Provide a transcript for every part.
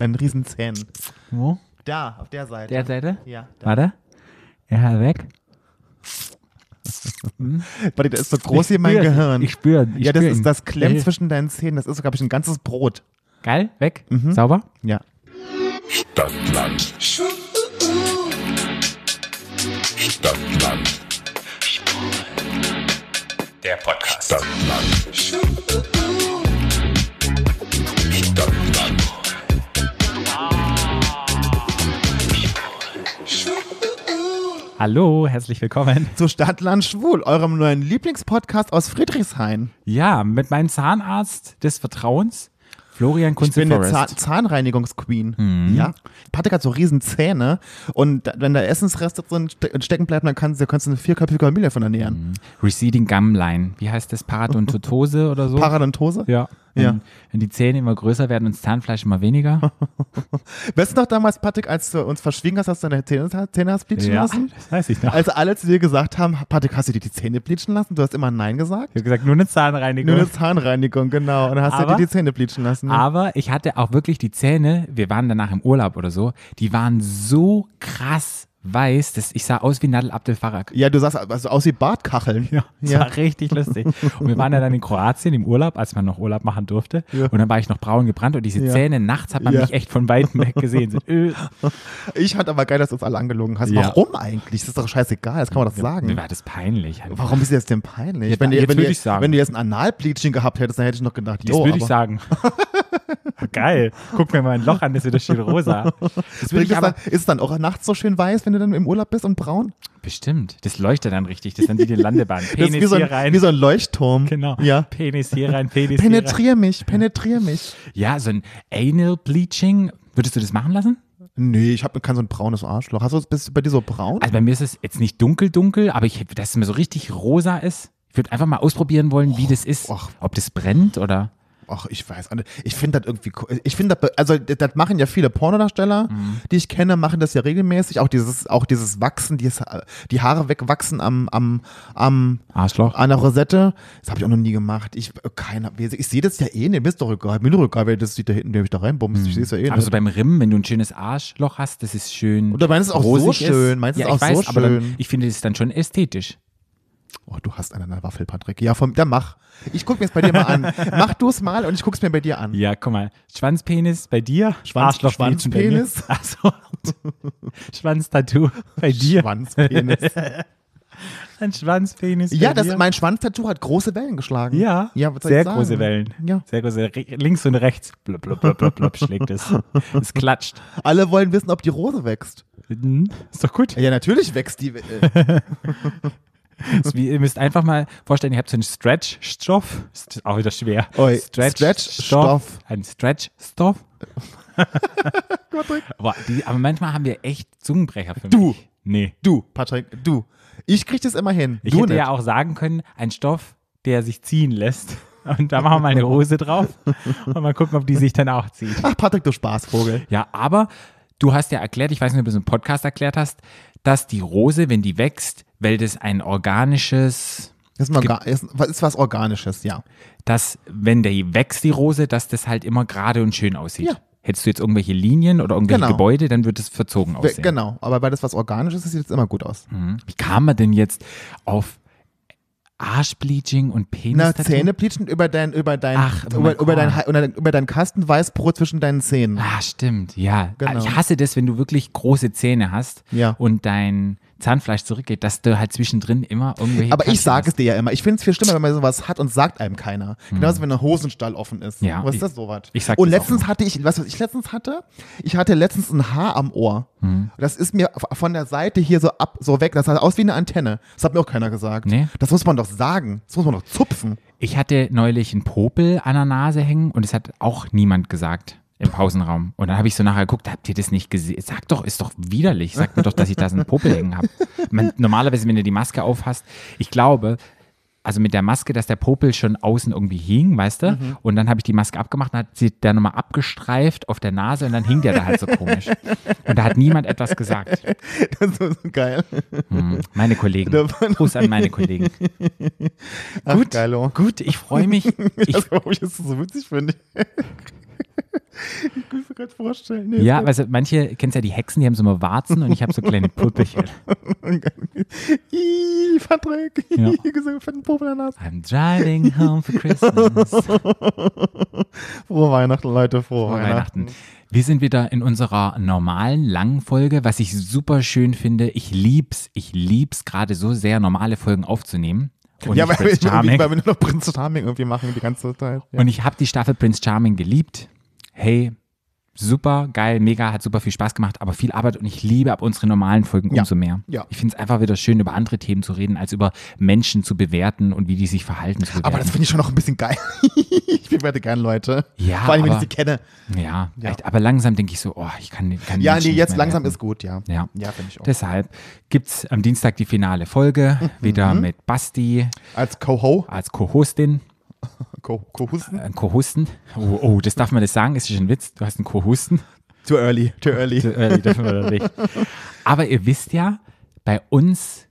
Einen riesen Zähnen. Wo? Da, auf der Seite. Der Seite? ja. Da. Warte. Ja, weg. Warte, der ist so groß wie mein Gehirn. Ich spüre. Ich ja, das spür ist ihn. das klemmt zwischen deinen Zähnen. Das ist, glaube ich, ein ganzes Brot. Geil, weg. Mhm. Sauber. Ja. Stadtland. Stadtland. Der Podcast. Stadtland. Hallo, herzlich willkommen. Zu Stadtland Schwul, eurem neuen Lieblingspodcast aus Friedrichshain. Ja, mit meinem Zahnarzt des Vertrauens, Florian Ich Kunze bin eine. Zahn Mhm. Zahnreinigungsqueen. Ja. Patrick hat so riesen Zähne und wenn da Essensreste drin ste stecken bleiben, dann kannst du kannst du eine vierköpfige Familie von ernähren. Receding Gum Line. Wie heißt das? Paradontose oder so? Paradontose? ja. Wenn, Ja. wenn die Zähne immer größer werden und das Zahnfleisch immer weniger. Weißt du noch damals, Patrick, als du uns verschwiegen hast, dass du deine Zähne, Zähne hast bleachen lassen? das weiß ich noch. Als alle zu dir gesagt haben, Patrick, hast du dir die Zähne bleachen lassen? Du hast immer Nein gesagt. ich habe gesagt, nur eine Zahnreinigung. Nur eine Zahnreinigung, genau. Und dann hast du dir die Zähne bleachen lassen. Aber ich hatte auch wirklich die Zähne, wir waren danach im Urlaub oder so, die waren so krass weiß, dass ich sah aus wie Nadel Abdel Farag. Ja, du sahst also aus wie Bartkacheln. Ja, das Ja. war richtig lustig. Und wir waren ja dann in Kroatien im Urlaub, als man noch Urlaub machen durfte. Ja. Und dann war ich noch braun gebrannt und diese Ja. Zähne nachts hat man mich echt von weitem weg gesehen. Äh, Ich fand aber geil, dass du uns alle angelogen hast. Warum eigentlich? Das ist doch scheißegal, das kann man doch mir sagen. war das peinlich. Warum ist dir das denn peinlich? Wenn, du, jetzt wenn, du, ich sagen. wenn du jetzt ein Analbleaching gehabt hättest, dann hätte ich noch gedacht, Das jo, würde ich sagen. Geil. Guck mir mal ein Loch an, das ist wieder schön rosa. Das Ist, aber. dann, ist es dann auch nachts so schön weiß, wenn du dann im Urlaub bist und braun? Bestimmt. Das leuchtet dann richtig. Das ist dann wie die Landebahn. Das ist Penis wie so, hier ein, rein. wie so ein Leuchtturm. genau. Ja. Penis hier rein, Penis hier rein. Penetrier mich, penetrier mich. Ja, so ein Anal Bleaching. Würdest du das machen lassen? Nee, ich habe kein so ein braunes Arschloch. Hast du bist du bei dir so braun? Also bei mir ist es jetzt nicht dunkel, dunkel, aber ich, dass es mir so richtig rosa ist. Ich würde einfach mal ausprobieren wollen, wie das ist. och. Ob das brennt oder. Ach, ich weiß. nicht. Ich finde das irgendwie, co- ich finde das, also das machen ja viele Pornodarsteller, Mhm. die ich kenne, machen das ja regelmäßig. Auch dieses, auch dieses Wachsen, dieses, die Haare wegwachsen am, am, am, Arschloch. an der Rosette. Das habe ich auch noch nie gemacht. Ich, keiner, ich sehe das ja eh nicht. Mir ist doch egal. Mir doch egal, wer das sieht da hinten, der mich da reinbumst. Ich sehe es ja eh Mhm. Aber nicht. so beim Rimm, wenn du ein schönes Arschloch hast, das ist schön. Oder meinst du es auch so schön? Meinst du ja, es ich auch weiß, so aber dann, schön? ich finde das dann schon ästhetisch. Oh, du hast einen an der Waffel, Patrick. Ja, vom, dann mach. Ich gucke mir es bei dir mal an. mach du es mal und ich gucke es mir bei dir an. Ja, guck mal. Schwanzpenis bei dir. Schwanz- mir. Schwanzpenis? Achso. Schwanztattoo bei dir. Schwanzpenis. Ein Schwanzpenis ja, das, dir. mein Schwanztattoo hat große Wellen geschlagen. Ja, ja sehr große Wellen. Ja. Sehr große. Links und rechts. Blub, blub, blub, blub, blub, schlägt es. Es klatscht. Alle wollen wissen, ob die Rose wächst. Mhm. Ist doch gut. Ja, natürlich wächst die. Äh, wie, ihr müsst einfach mal vorstellen, ihr habt so einen Stretch-Stoff. Ist auch wieder schwer. Stretch-Stoff. Ein Stretch-Stoff. Boah, die, aber manchmal haben wir echt Zungenbrecher für Du. mich. Nee. du, Patrick, du. Ich krieg das immer hin. Ich du hätte nicht. ja auch sagen können, ein Stoff, der sich ziehen lässt. Und da machen wir mal eine Hose drauf und mal gucken, ob die sich dann auch zieht. Ach, Patrick, du Spaßvogel. Ja, aber du hast ja erklärt, ich weiß nicht, ob du es im Podcast erklärt hast, dass die Rose, wenn die wächst, weil das ein organisches, Das ist, ein Orga ist, ist was Organisches, ja. dass wenn die wächst, die Rose, dass das halt immer gerade und schön aussieht. Ja. Hättest du jetzt irgendwelche Linien oder irgendwelche Genau. Gebäude, dann wird es verzogen aussehen. Genau, aber weil das was Organisches ist, sieht es immer gut aus. Mhm. Wie kam man denn jetzt auf Arschbleaching und Penis? Na, Zähne bleachen über dein, über dein, Ach, oh über, über dein, über dein Kasten Weißbrot zwischen deinen Zähnen. Ah, stimmt, ja. Genau. Ich hasse das, wenn du wirklich große Zähne hast Ja. und dein Zahnfleisch zurückgeht, dass du halt zwischendrin immer irgendwelche. Aber ich sage es dir ja immer. Ich finde es viel schlimmer, wenn man sowas hat und sagt einem keiner. Genauso, wenn ein Hosenstall offen ist. Ja, Was ist das sowas? ich sag Und letztens hatte ich, weißt du, was ich letztens hatte? Ich hatte letztens ein Haar am Ohr. Hm. Das ist mir von der Seite hier so ab, so weg. Das sah aus wie eine Antenne. Das hat mir auch keiner gesagt. Nee. Das muss man doch sagen. Das muss man doch zupfen. Ich hatte neulich einen Popel an der Nase hängen und es hat auch niemand gesagt im Pausenraum. Und dann habe ich so nachher geguckt, habt ihr das nicht gesehen? Sag doch, ist doch widerlich. Sag mir doch, dass ich da so einen Popel hängen habe. Normalerweise, wenn du die Maske aufhast, ich glaube, also mit der Maske, dass der Popel schon außen irgendwie hing, weißt du? Mhm. Und dann habe ich die Maske abgemacht und hat sie der nochmal abgestreift auf der Nase und dann hing der da halt so komisch. Und da hat niemand etwas gesagt. Das ist so geil. Hm, meine Kollegen. Gruß an meine Kollegen. Ach, geilo. Gut, ich freue mich. Ich, Das, warum ich das so witzig finde. Ich kann mir gerade vorstellen. Nee, Ja, also manche, kennst ja die Hexen, die haben so immer Warzen und ich habe so kleine Puppelchen. Ih, Patrick. Ja. Fetten Popel an der Nase. I'm driving home for Christmas. Frohe Weihnachten, Leute. Frohe, Frohe Weihnachten. Weihnachten. Wir sind wieder in unserer normalen langen Folge, was ich super schön finde. Ich lieb's, ich lieb's gerade so sehr, normale Folgen aufzunehmen. Und ja, weil weil wir nur noch Prinz Charming irgendwie machen die ganze Zeit. Ja. Und ich habe die Staffel Prince Charming geliebt. Hey, super, geil, mega, hat super viel Spaß gemacht, aber viel Arbeit und ich liebe ab unsere normalen Folgen Ja. umso mehr. Ja. Ich finde es einfach wieder schön, über andere Themen zu reden, als über Menschen zu bewerten und wie die sich verhalten. Aber das finde ich schon noch ein bisschen geil. ich bewerte gern Leute. Ja, Vor allem, wenn ich aber- sie kenne. ja, Ja. echt, aber langsam denke ich so, oh, ich kann, kann Ja, Menschen nee, jetzt langsam werten. ist gut, ja. Ja. Ja, finde ich auch. Deshalb gibt es am Dienstag die finale Folge, wieder mit Basti Als Co-Ho, als Co-Hostin, Co- Co-Husten. äh, Co-Hosten. Oh, oh, das darf man das sagen, ist schon ein Witz, du hast einen Co-Hosten. Too early, too early. Zu early dürfen wir nicht. Aber ihr wisst ja, bei uns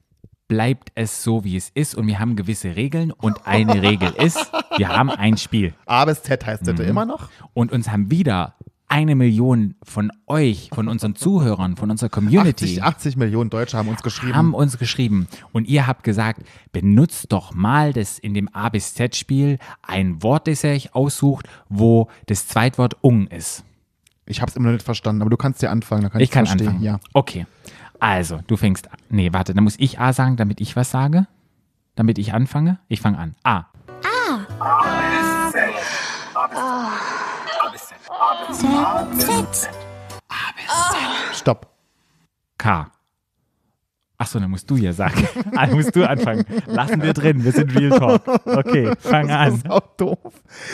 bleibt es so, wie es ist und wir haben gewisse Regeln und eine Regel ist, wir haben ein Spiel A bis Z heißt Mhm. das immer noch. und uns haben wieder eine Million von euch, von unseren Zuhörern, von unserer Community 80, 80 Millionen Deutsche haben uns geschrieben. haben uns geschrieben und ihr habt gesagt, benutzt doch mal das in dem A bis Z Spiel ein Wort, das ihr euch aussucht, wo das Zweitwort ung ist. ich habe es immer noch nicht verstanden, aber du kannst ja anfangen. Dann kann Ich kann verstehen. anfangen. Ja. Okay. Also, du fängst an. Nee, warte, dann muss ich A sagen, damit ich was sage. Damit ich anfange. Ich fange an. A. Stopp. K. Achso, dann musst du ja sagen. Ah, dann musst du anfangen. Lassen wir drin. Wir sind Real Talk. Okay, fang Das an. ist auch doof.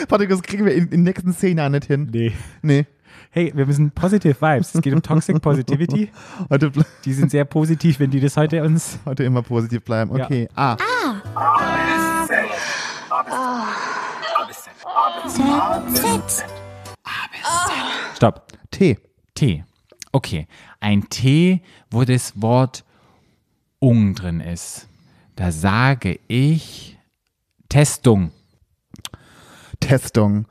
Patrick, das kriegen wir in, in den nächsten Jahren nicht hin. Nee. Nee. Hey, wir müssen Positive Vibes. Es geht um Toxic Positivity. Heute, Die sind sehr positiv, wenn die das heute uns. heute immer positiv bleiben. Ja. Okay. A. Stopp. T. T. Okay. Ein T, wo das Wort ung drin ist. Da sage ich Testung. Testung.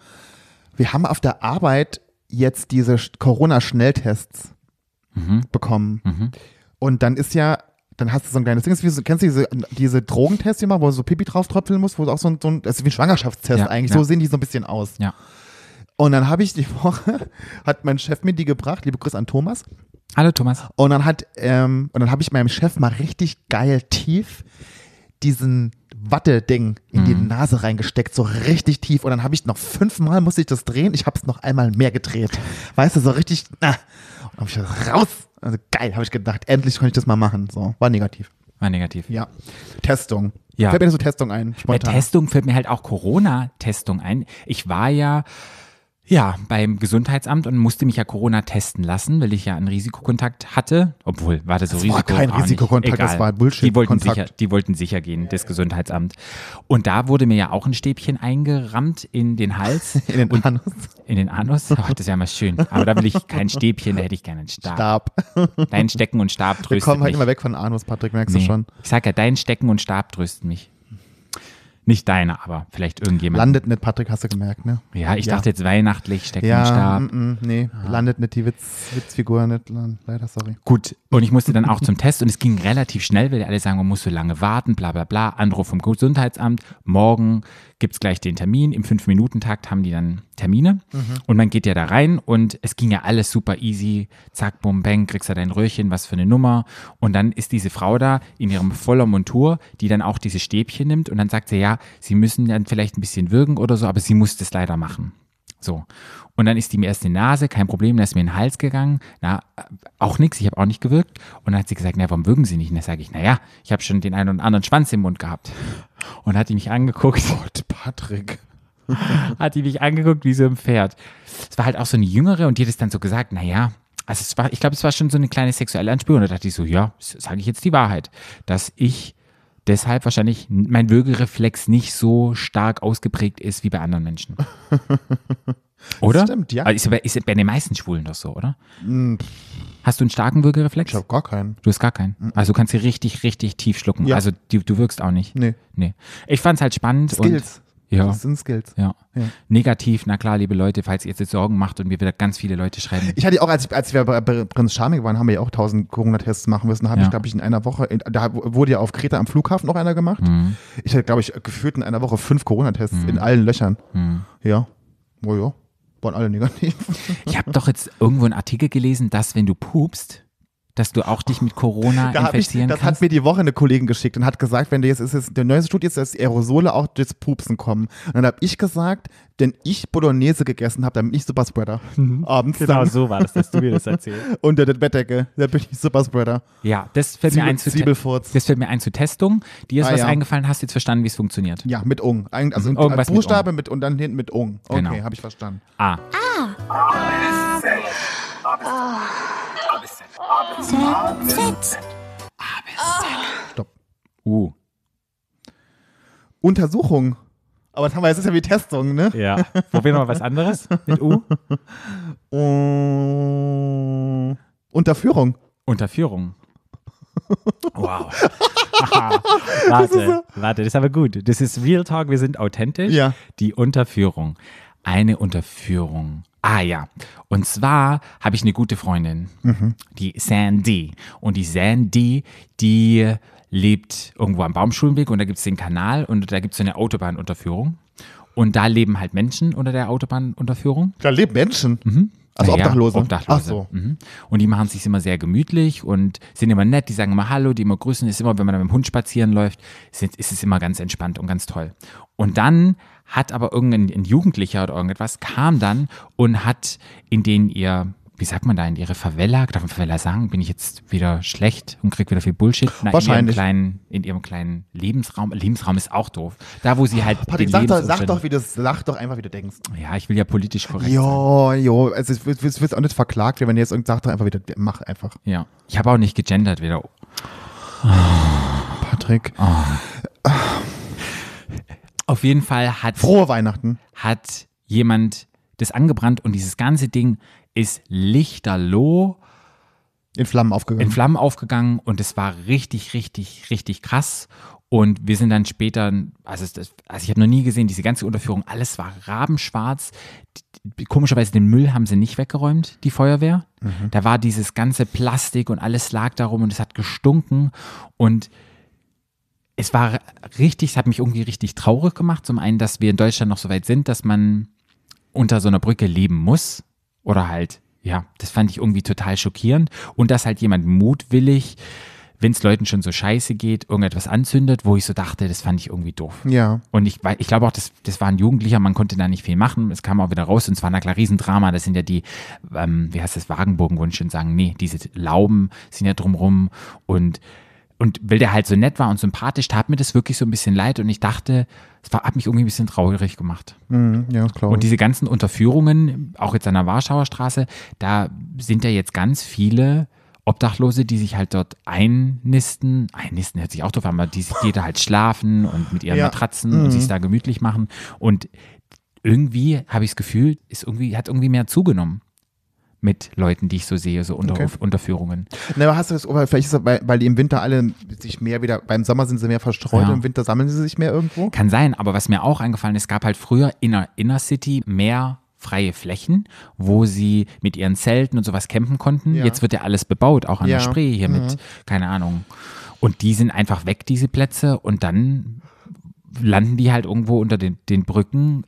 Wir haben auf der Arbeit jetzt diese Sch- Corona-Schnelltests Mhm. bekommen. Und dann ist ja, dann hast du so ein kleines Ding, wie so, kennst du diese, diese Drogentests immer, wo du so Pipi drauf tröpfeln musst, wo du auch so ein, so ein das ist wie ein Schwangerschaftstest Ja, eigentlich, ja. so sehen die so ein bisschen aus. Ja. Und dann habe ich die Woche, hat mein Chef mir die gebracht, liebe Grüße an Thomas, Hallo Thomas. und dann hat, ähm, und dann habe ich meinem Chef mal richtig geil tief diesen Watte-Ding in die Nase reingesteckt, so richtig tief. Und dann habe ich noch fünfmal musste ich das drehen. Ich habe es noch einmal mehr gedreht. Weißt du, so richtig. Ah. Und dann habe ich das raus. Also geil, habe ich gedacht. Endlich konnte ich das mal machen. So, war negativ. War negativ. Ja. Testung. Ja. Fällt mir so Testung ein, Bei spontan. Testung fällt mir halt auch Corona-Testung ein. Ich war ja, ja beim Gesundheitsamt und musste mich ja Corona testen lassen, weil ich ja einen Risikokontakt hatte. Obwohl, war das so Das war kein nicht. Risikokontakt, das war Bullshit- Die wollten, sicher, die wollten sicher gehen, das Gesundheitsamt. Und da wurde mir ja auch ein Stäbchen eingerammt in den Hals. in den Anus. in den Anus. Ach, das ist ja mal schön. Aber da will ich kein Stäbchen, da hätte ich gerne einen Stab. Stab. Dein Stecken und Stab Wir tröstet kommen halt mich. immer weg von Anus, Patrick, merkst Nee. du schon. Ich sag ja, dein Stecken und Stab trösten mich. Nicht deine, aber vielleicht irgendjemand. Landet nicht, Patrick, hast du gemerkt, ne? ja, ich Ja. dachte jetzt weihnachtlich, Stecken und Ja, Stab. mm, mm, nee, landet nicht die Witz, Witzfigur nicht, leider, sorry. Gut, und ich musste dann auch zum Test und es ging relativ schnell, weil alle sagen, man muss so lange warten, bla bla bla. Anruf vom Gesundheitsamt, morgen gibt es gleich den Termin. Im Fünf-Minuten-Takt haben die dann Termine und man geht ja da rein und es ging ja alles super easy. Zack, bum, bang, kriegst du dein Röhrchen, was für eine Nummer. Und dann ist diese Frau da in ihrem voller Montur, die dann auch diese Stäbchen nimmt und dann sagt sie, ja, sie müssen dann vielleicht ein bisschen würgen oder so, aber sie muss das leider machen. So. Und dann ist die mir erst in die Nase, kein Problem, dann ist mir in den Hals gegangen. Na, äh, auch nichts, ich habe auch nicht gewirkt. Und dann hat sie gesagt, na, warum würgen Sie nicht? Und dann sage ich, naja, ich habe schon den einen oder anderen Schwanz im Mund gehabt. Und hat die mich angeguckt, Gott, Patrick. hat die mich angeguckt wie so ein Pferd. Es war halt auch so eine Jüngere und die hat es dann so gesagt, naja, also es war, ich glaube, es war schon so eine kleine sexuelle Anspielung. Und da dachte ich so, ja, sage ich jetzt die Wahrheit, dass ich deshalb wahrscheinlich mein Würgereflex nicht so stark ausgeprägt ist wie bei anderen Menschen. Oder? stimmt, ja. Also ist, bei- ist bei den meisten Schwulen doch so, oder? Hast du einen starken Würgereflex? Ich habe gar keinen. Du hast gar keinen. Also du kannst sie richtig, richtig tief schlucken. Ja. Also du, du wirkst auch nicht. Nee. Nee. Ich fand es halt spannend. Skills. Ja. Das sind Skills. Ja. Ja. Negativ, na klar, liebe Leute, falls ihr jetzt Sorgen macht und mir wieder ganz viele Leute schreiben. Ich hatte ja auch, als, als wir bei Prinz Charming waren, haben wir ja auch 1000 Corona-Tests machen müssen. Da habe Ja. ich, glaube ich, in einer Woche, in, da wurde ja auf Kreta am Flughafen noch einer gemacht. Mhm. Ich hatte, glaube ich, gefühlt in einer Woche fünf Corona-Tests in allen Löchern. Mhm. Ja. Oh ja. Waren alle negativ. Ich habe doch jetzt irgendwo einen Artikel gelesen, dass wenn du pupst, dass du auch dich mit Corona Da hab ich, infizieren das kannst. hat mir die Woche eine Kollegin geschickt und hat gesagt, wenn du jetzt ist es, der neue Studie ist, dass Aerosole auch durchs Pupsen kommen. Und dann habe ich gesagt, denn ich Bolognese gegessen habe, dann bin ich Superspreader. Abends Genau dann so war das, dass du mir das erzählst. unter der Bettdecke. Da bin ich Superspreader. Ja, das fällt mir ein zu Zwiebelfurz. das fällt mir ein zu Testung. Dir ist Ah, was ja. eingefallen, hast jetzt verstanden, wie es funktioniert. Ja, mit Ung. Eig- Also Mhm, irgendwas mit Buchstabe mit, und dann hinten mit Ung. Okay, Genau. habe ich verstanden. A. Stopp. U. Untersuchung. Aber das haben wir jetzt ist ja wie Testung, ne? Ja. Probieren wir mal was anderes mit U. Uh, Unterführung. Unterführung. Wow. Warte, warte, das ist aber gut. Das ist Real Talk, wir sind authentisch. Ja. Die Unterführung. Eine Unterführung. Ah ja. Und zwar habe ich eine gute Freundin, die Sandy. Und die Sandy, die lebt irgendwo am Baumschulenweg und da gibt es den Kanal und da gibt es so eine Autobahnunterführung. Und da leben halt Menschen unter der Autobahnunterführung. Da leben Menschen. Also Naja, Obdachlose. Obdachlose. Ach so. Mhm. Und die machen es sich immer sehr gemütlich und sind immer nett. Die sagen immer Hallo, die immer grüßen. Ist immer, wenn man mit dem Hund spazieren läuft, ist, ist es immer ganz entspannt und ganz toll. Und dann hat aber irgendein ein Jugendlicher oder irgendetwas kam dann und hat in den ihr, wie sagt man da, in ihre Favela, darf man Favela sagen, bin ich jetzt wieder schlecht und krieg wieder viel Bullshit? Na, Wahrscheinlich. In ihrem, kleinen, in ihrem kleinen Lebensraum. Lebensraum ist auch doof. Da, wo sie halt Patrick, sag doch, sag doch, wie du sag doch einfach, wie du denkst. Ja, ich will ja politisch korrekt sein. Jo, jo, also es wird, auch nicht verklagt, wenn ihr jetzt sagt doch einfach wieder, mach einfach. Ja. Ich habe auch nicht gegendert wieder. Patrick. Auf jeden Fall hat, Frohe Weihnachten. hat jemand das angebrannt und dieses ganze Ding ist lichterloh In Flammen aufgegangen. in Flammen aufgegangen und es war richtig, richtig, richtig krass. Und wir sind dann später, also, das, also ich habe noch nie gesehen, diese ganze Unterführung, alles war rabenschwarz. Komischerweise den Müll haben sie nicht weggeräumt, die Feuerwehr. Da war dieses ganze Plastik und alles lag darum und es hat gestunken. Und es war richtig, es hat mich irgendwie richtig traurig gemacht. Zum einen, dass wir in Deutschland noch so weit sind, dass man unter so einer Brücke leben muss. Oder halt, ja, das fand ich irgendwie total schockierend. Und dass halt jemand mutwillig, wenn es Leuten schon so scheiße geht, irgendetwas anzündet, wo ich so dachte, das fand ich irgendwie doof. ja. Und ich, ich glaube auch, das, das war ein Jugendlicher, man konnte da nicht viel machen. Es kam auch wieder raus und es war na klar Riesendrama. Das sind ja die, ähm, wie heißt das, Wagenburgen, wo schon sagen, nee, diese Lauben sind ja drumrum. Und, und weil der halt so nett war und sympathisch, tat mir das wirklich so ein bisschen leid und ich dachte, es war, hat mich irgendwie ein bisschen traurig gemacht. Mhm, ja, klar. Und diese ganzen Unterführungen, auch jetzt an der Warschauer Straße, da sind ja jetzt ganz viele Obdachlose, die sich halt dort einnisten. Einnisten hört sich auch doof an, aber die, die da halt schlafen und mit ihren Ja. Matratzen und sich da gemütlich machen. Und irgendwie habe ich das Gefühl, ist irgendwie, hat irgendwie mehr zugenommen mit Leuten, die ich so sehe, so unter, Okay. Unterführungen. Na, aber hast du das, vielleicht ist das, weil, weil die im Winter alle sich mehr wieder, beim Sommer sind sie mehr verstreut, Ja. im Winter sammeln sie sich mehr irgendwo? Kann sein, aber was mir auch eingefallen ist, gab halt früher in der Inner City mehr freie Flächen, wo sie mit ihren Zelten und sowas campen konnten. Ja. Jetzt wird ja alles bebaut, auch an der Ja. Mhm. Spree hier mit, keine Ahnung. Und die sind einfach weg, diese Plätze, und dann landen die halt irgendwo unter den, den Brücken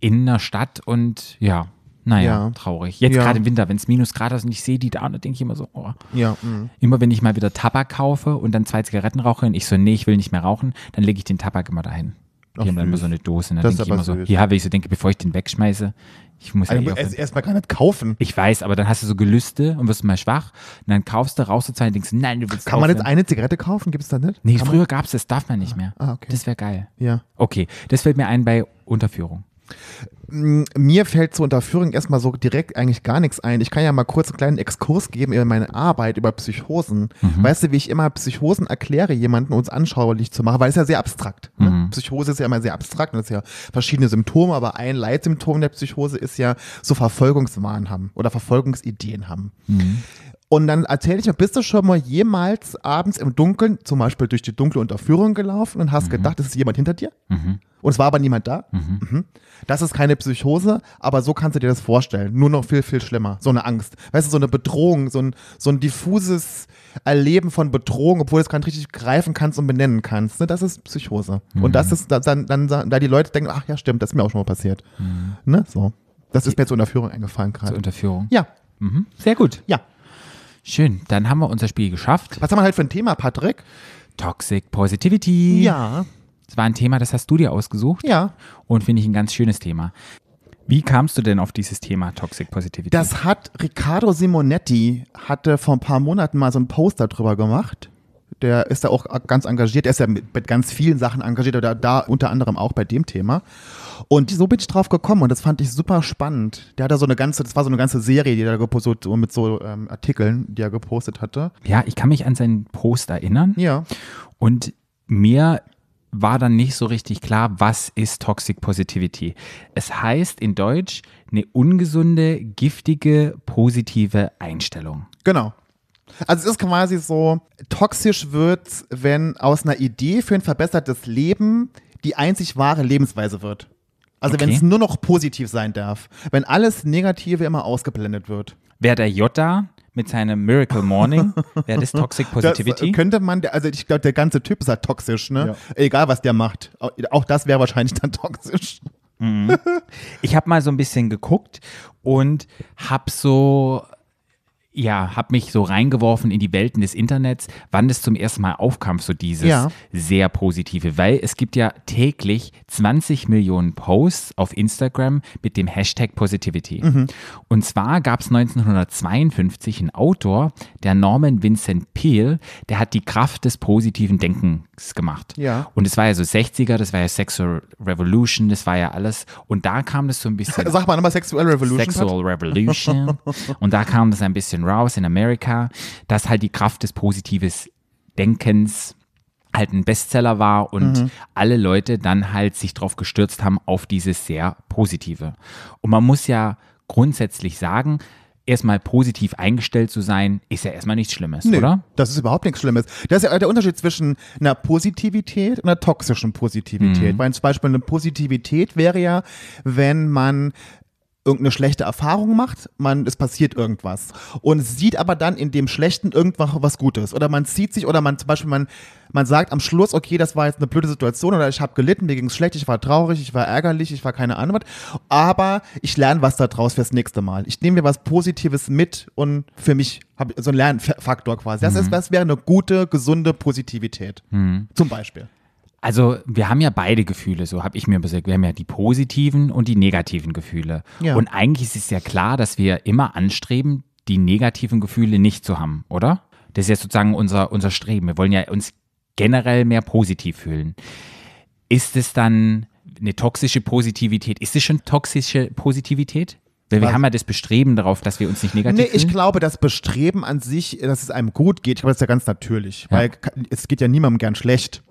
in der Stadt und ja, naja, Ja. traurig. Jetzt Ja. gerade im Winter, wenn es Minusgrad ist und ich sehe die da, dann denke ich immer so, oh. Ja. mhm. Immer wenn ich mal wieder Tabak kaufe und dann zwei Zigaretten rauche und ich so, nee, ich will nicht mehr rauchen, dann lege ich den Tabak immer dahin. Die Ach, haben dann immer so eine Dose und dann denke ich immer so, süß. ja, wenn ich so denke, bevor ich den wegschmeiße, ich muss ja Also, eh auf erst, den- erst mal gar nicht kaufen. ich weiß, aber dann hast du so Gelüste und wirst mal schwach und dann kaufst du, rauchst du zwei und denkst, nein, du willst Kann man jetzt eine Zigarette kaufen? Gibt es da nicht? Nee, Kann früher gab es das, darf man nicht mehr. Ah, okay. Das wäre geil. Ja. Okay, das fällt mir ein bei Unterführung. Mm, Mir fällt zur Unterführung erstmal so direkt eigentlich gar nichts ein. Ich kann ja mal kurz einen kleinen Exkurs geben über meine Arbeit über Psychosen. Mhm. Weißt du, wie ich immer Psychosen erkläre, jemanden uns anschaulich zu machen, weil es ja sehr abstrakt. Ne? Mhm. Psychose ist ja immer sehr abstrakt und es ist ja verschiedene Symptome, aber ein Leitsymptom der Psychose ist ja so Verfolgungswahn haben oder Verfolgungsideen haben. Mhm. Und dann erzähle ich mir, bist du schon mal jemals abends im Dunkeln, zum Beispiel durch die dunkle Unterführung gelaufen und hast gedacht, es ist jemand hinter dir? Und es war aber niemand da? Mhm. Das ist keine Psychose, aber so kannst du dir das vorstellen. Nur noch viel, viel schlimmer. So eine Angst. Weißt du, so eine Bedrohung, so ein, so ein diffuses Erleben von Bedrohung, obwohl du es gar nicht richtig greifen kannst und benennen kannst. Ne? Das ist Psychose. Und das ist da- dann, dann, dann, da die Leute denken, ach ja, stimmt, das ist mir auch schon mal passiert. Ne? So. Das ist mir zur Unterführung eingefallen gerade. Zur Unterführung. Ja, Mhm. Sehr gut. ja. Schön. Dann haben wir unser Spiel geschafft. Was haben wir halt für ein Thema, Patrick? Toxic Positivity. Ja, Das war ein Thema, das hast du dir ausgesucht. ja. Und finde ich ein ganz schönes Thema. Wie kamst du denn auf dieses Thema Toxic Positivity? Das hat Riccardo Simonetti, hatte vor ein paar Monaten mal so ein Poster drüber gemacht. Der ist da auch ganz engagiert. Er ist ja mit, mit ganz vielen Sachen engagiert, oder da unter anderem auch bei dem Thema. Und so bin ich drauf gekommen und das fand ich super spannend. Der hat da so eine ganze, das war so eine ganze Serie, die er gepostet, so mit so ähm, Artikeln, die er gepostet hatte. ja, ich kann mich an seinen Post erinnern. Ja. Und mir war dann nicht so richtig klar, was ist Toxic Positivity. Es heißt in Deutsch eine ungesunde, giftige, positive Einstellung. Genau. Also es ist quasi so, toxisch wird, wenn aus einer Idee für ein verbessertes Leben die einzig wahre Lebensweise wird. Also wenn Okay. es nur noch positiv sein darf. Wenn alles Negative immer ausgeblendet wird. Wäre der Jota mit seinem Miracle Morning, wäre das Toxic Positivity? Das könnte man, also ich glaube, der ganze Typ ist halt toxisch, ne? Egal, was der macht. Auch- Auch das wäre wahrscheinlich dann toxisch. Ich habe mal so ein bisschen geguckt und habe so, ja, habe mich so reingeworfen in die Welten des Internets, wann das zum ersten Mal aufkam, so dieses Ja. sehr positive, weil es gibt ja täglich 20 Millionen Posts auf Instagram mit dem Hashtag Positivity. Und zwar gab es 1952 einen Autor, der Norman Vincent Peale, der hat die Kraft des positiven Denkens gemacht. Ja. Und es war ja so 60er, das war ja Sexual Revolution, das war ja alles. Und da kam das so ein bisschen. Sag mal nochmal Sexual Revolution. Sexual Revolution. Und da kam das ein bisschen raus in Amerika, dass halt die Kraft des positives Denkens halt ein Bestseller war und alle Leute dann halt sich drauf gestürzt haben auf dieses sehr positive. Und man muss ja grundsätzlich sagen, erstmal positiv eingestellt zu sein, ist ja erstmal nichts Schlimmes, Nö, oder? Das ist überhaupt nichts Schlimmes. Das ist ja der Unterschied zwischen einer Positivität und einer toxischen Positivität. Mhm. Weil zum Beispiel eine Positivität wäre ja, wenn man irgendeine schlechte Erfahrung macht, man, es passiert irgendwas und sieht aber dann in dem Schlechten irgendwas was Gutes oder man zieht sich oder man zum Beispiel man, man sagt am Schluss, okay, das war jetzt eine blöde Situation oder ich habe gelitten, mir ging es schlecht, ich war traurig, ich war ärgerlich, ich war keine Ahnung was, aber ich lerne was daraus fürs nächste Mal. Ich nehme mir was Positives mit und für mich habe so einen Lernfaktor quasi. Das, ist, das wäre eine gute, gesunde Positivität. Zum Beispiel. Also wir haben ja beide Gefühle, so habe ich mir gesagt. Wir haben ja die positiven und die negativen Gefühle. Ja. Und eigentlich ist es ja klar, dass wir immer anstreben, die negativen Gefühle nicht zu haben, oder? Das ist ja sozusagen unser, unser Streben. Wir wollen ja uns generell mehr positiv fühlen. Ist es dann eine toxische Positivität? Ist es schon toxische Positivität? Weil wir Was? haben ja das Bestreben darauf, dass wir uns nicht negativ Nee, ich fühlen. glaube, das Bestreben an sich, dass es einem gut geht, ich glaube, das ist ja ganz natürlich. Weil es geht ja niemandem gern schlecht.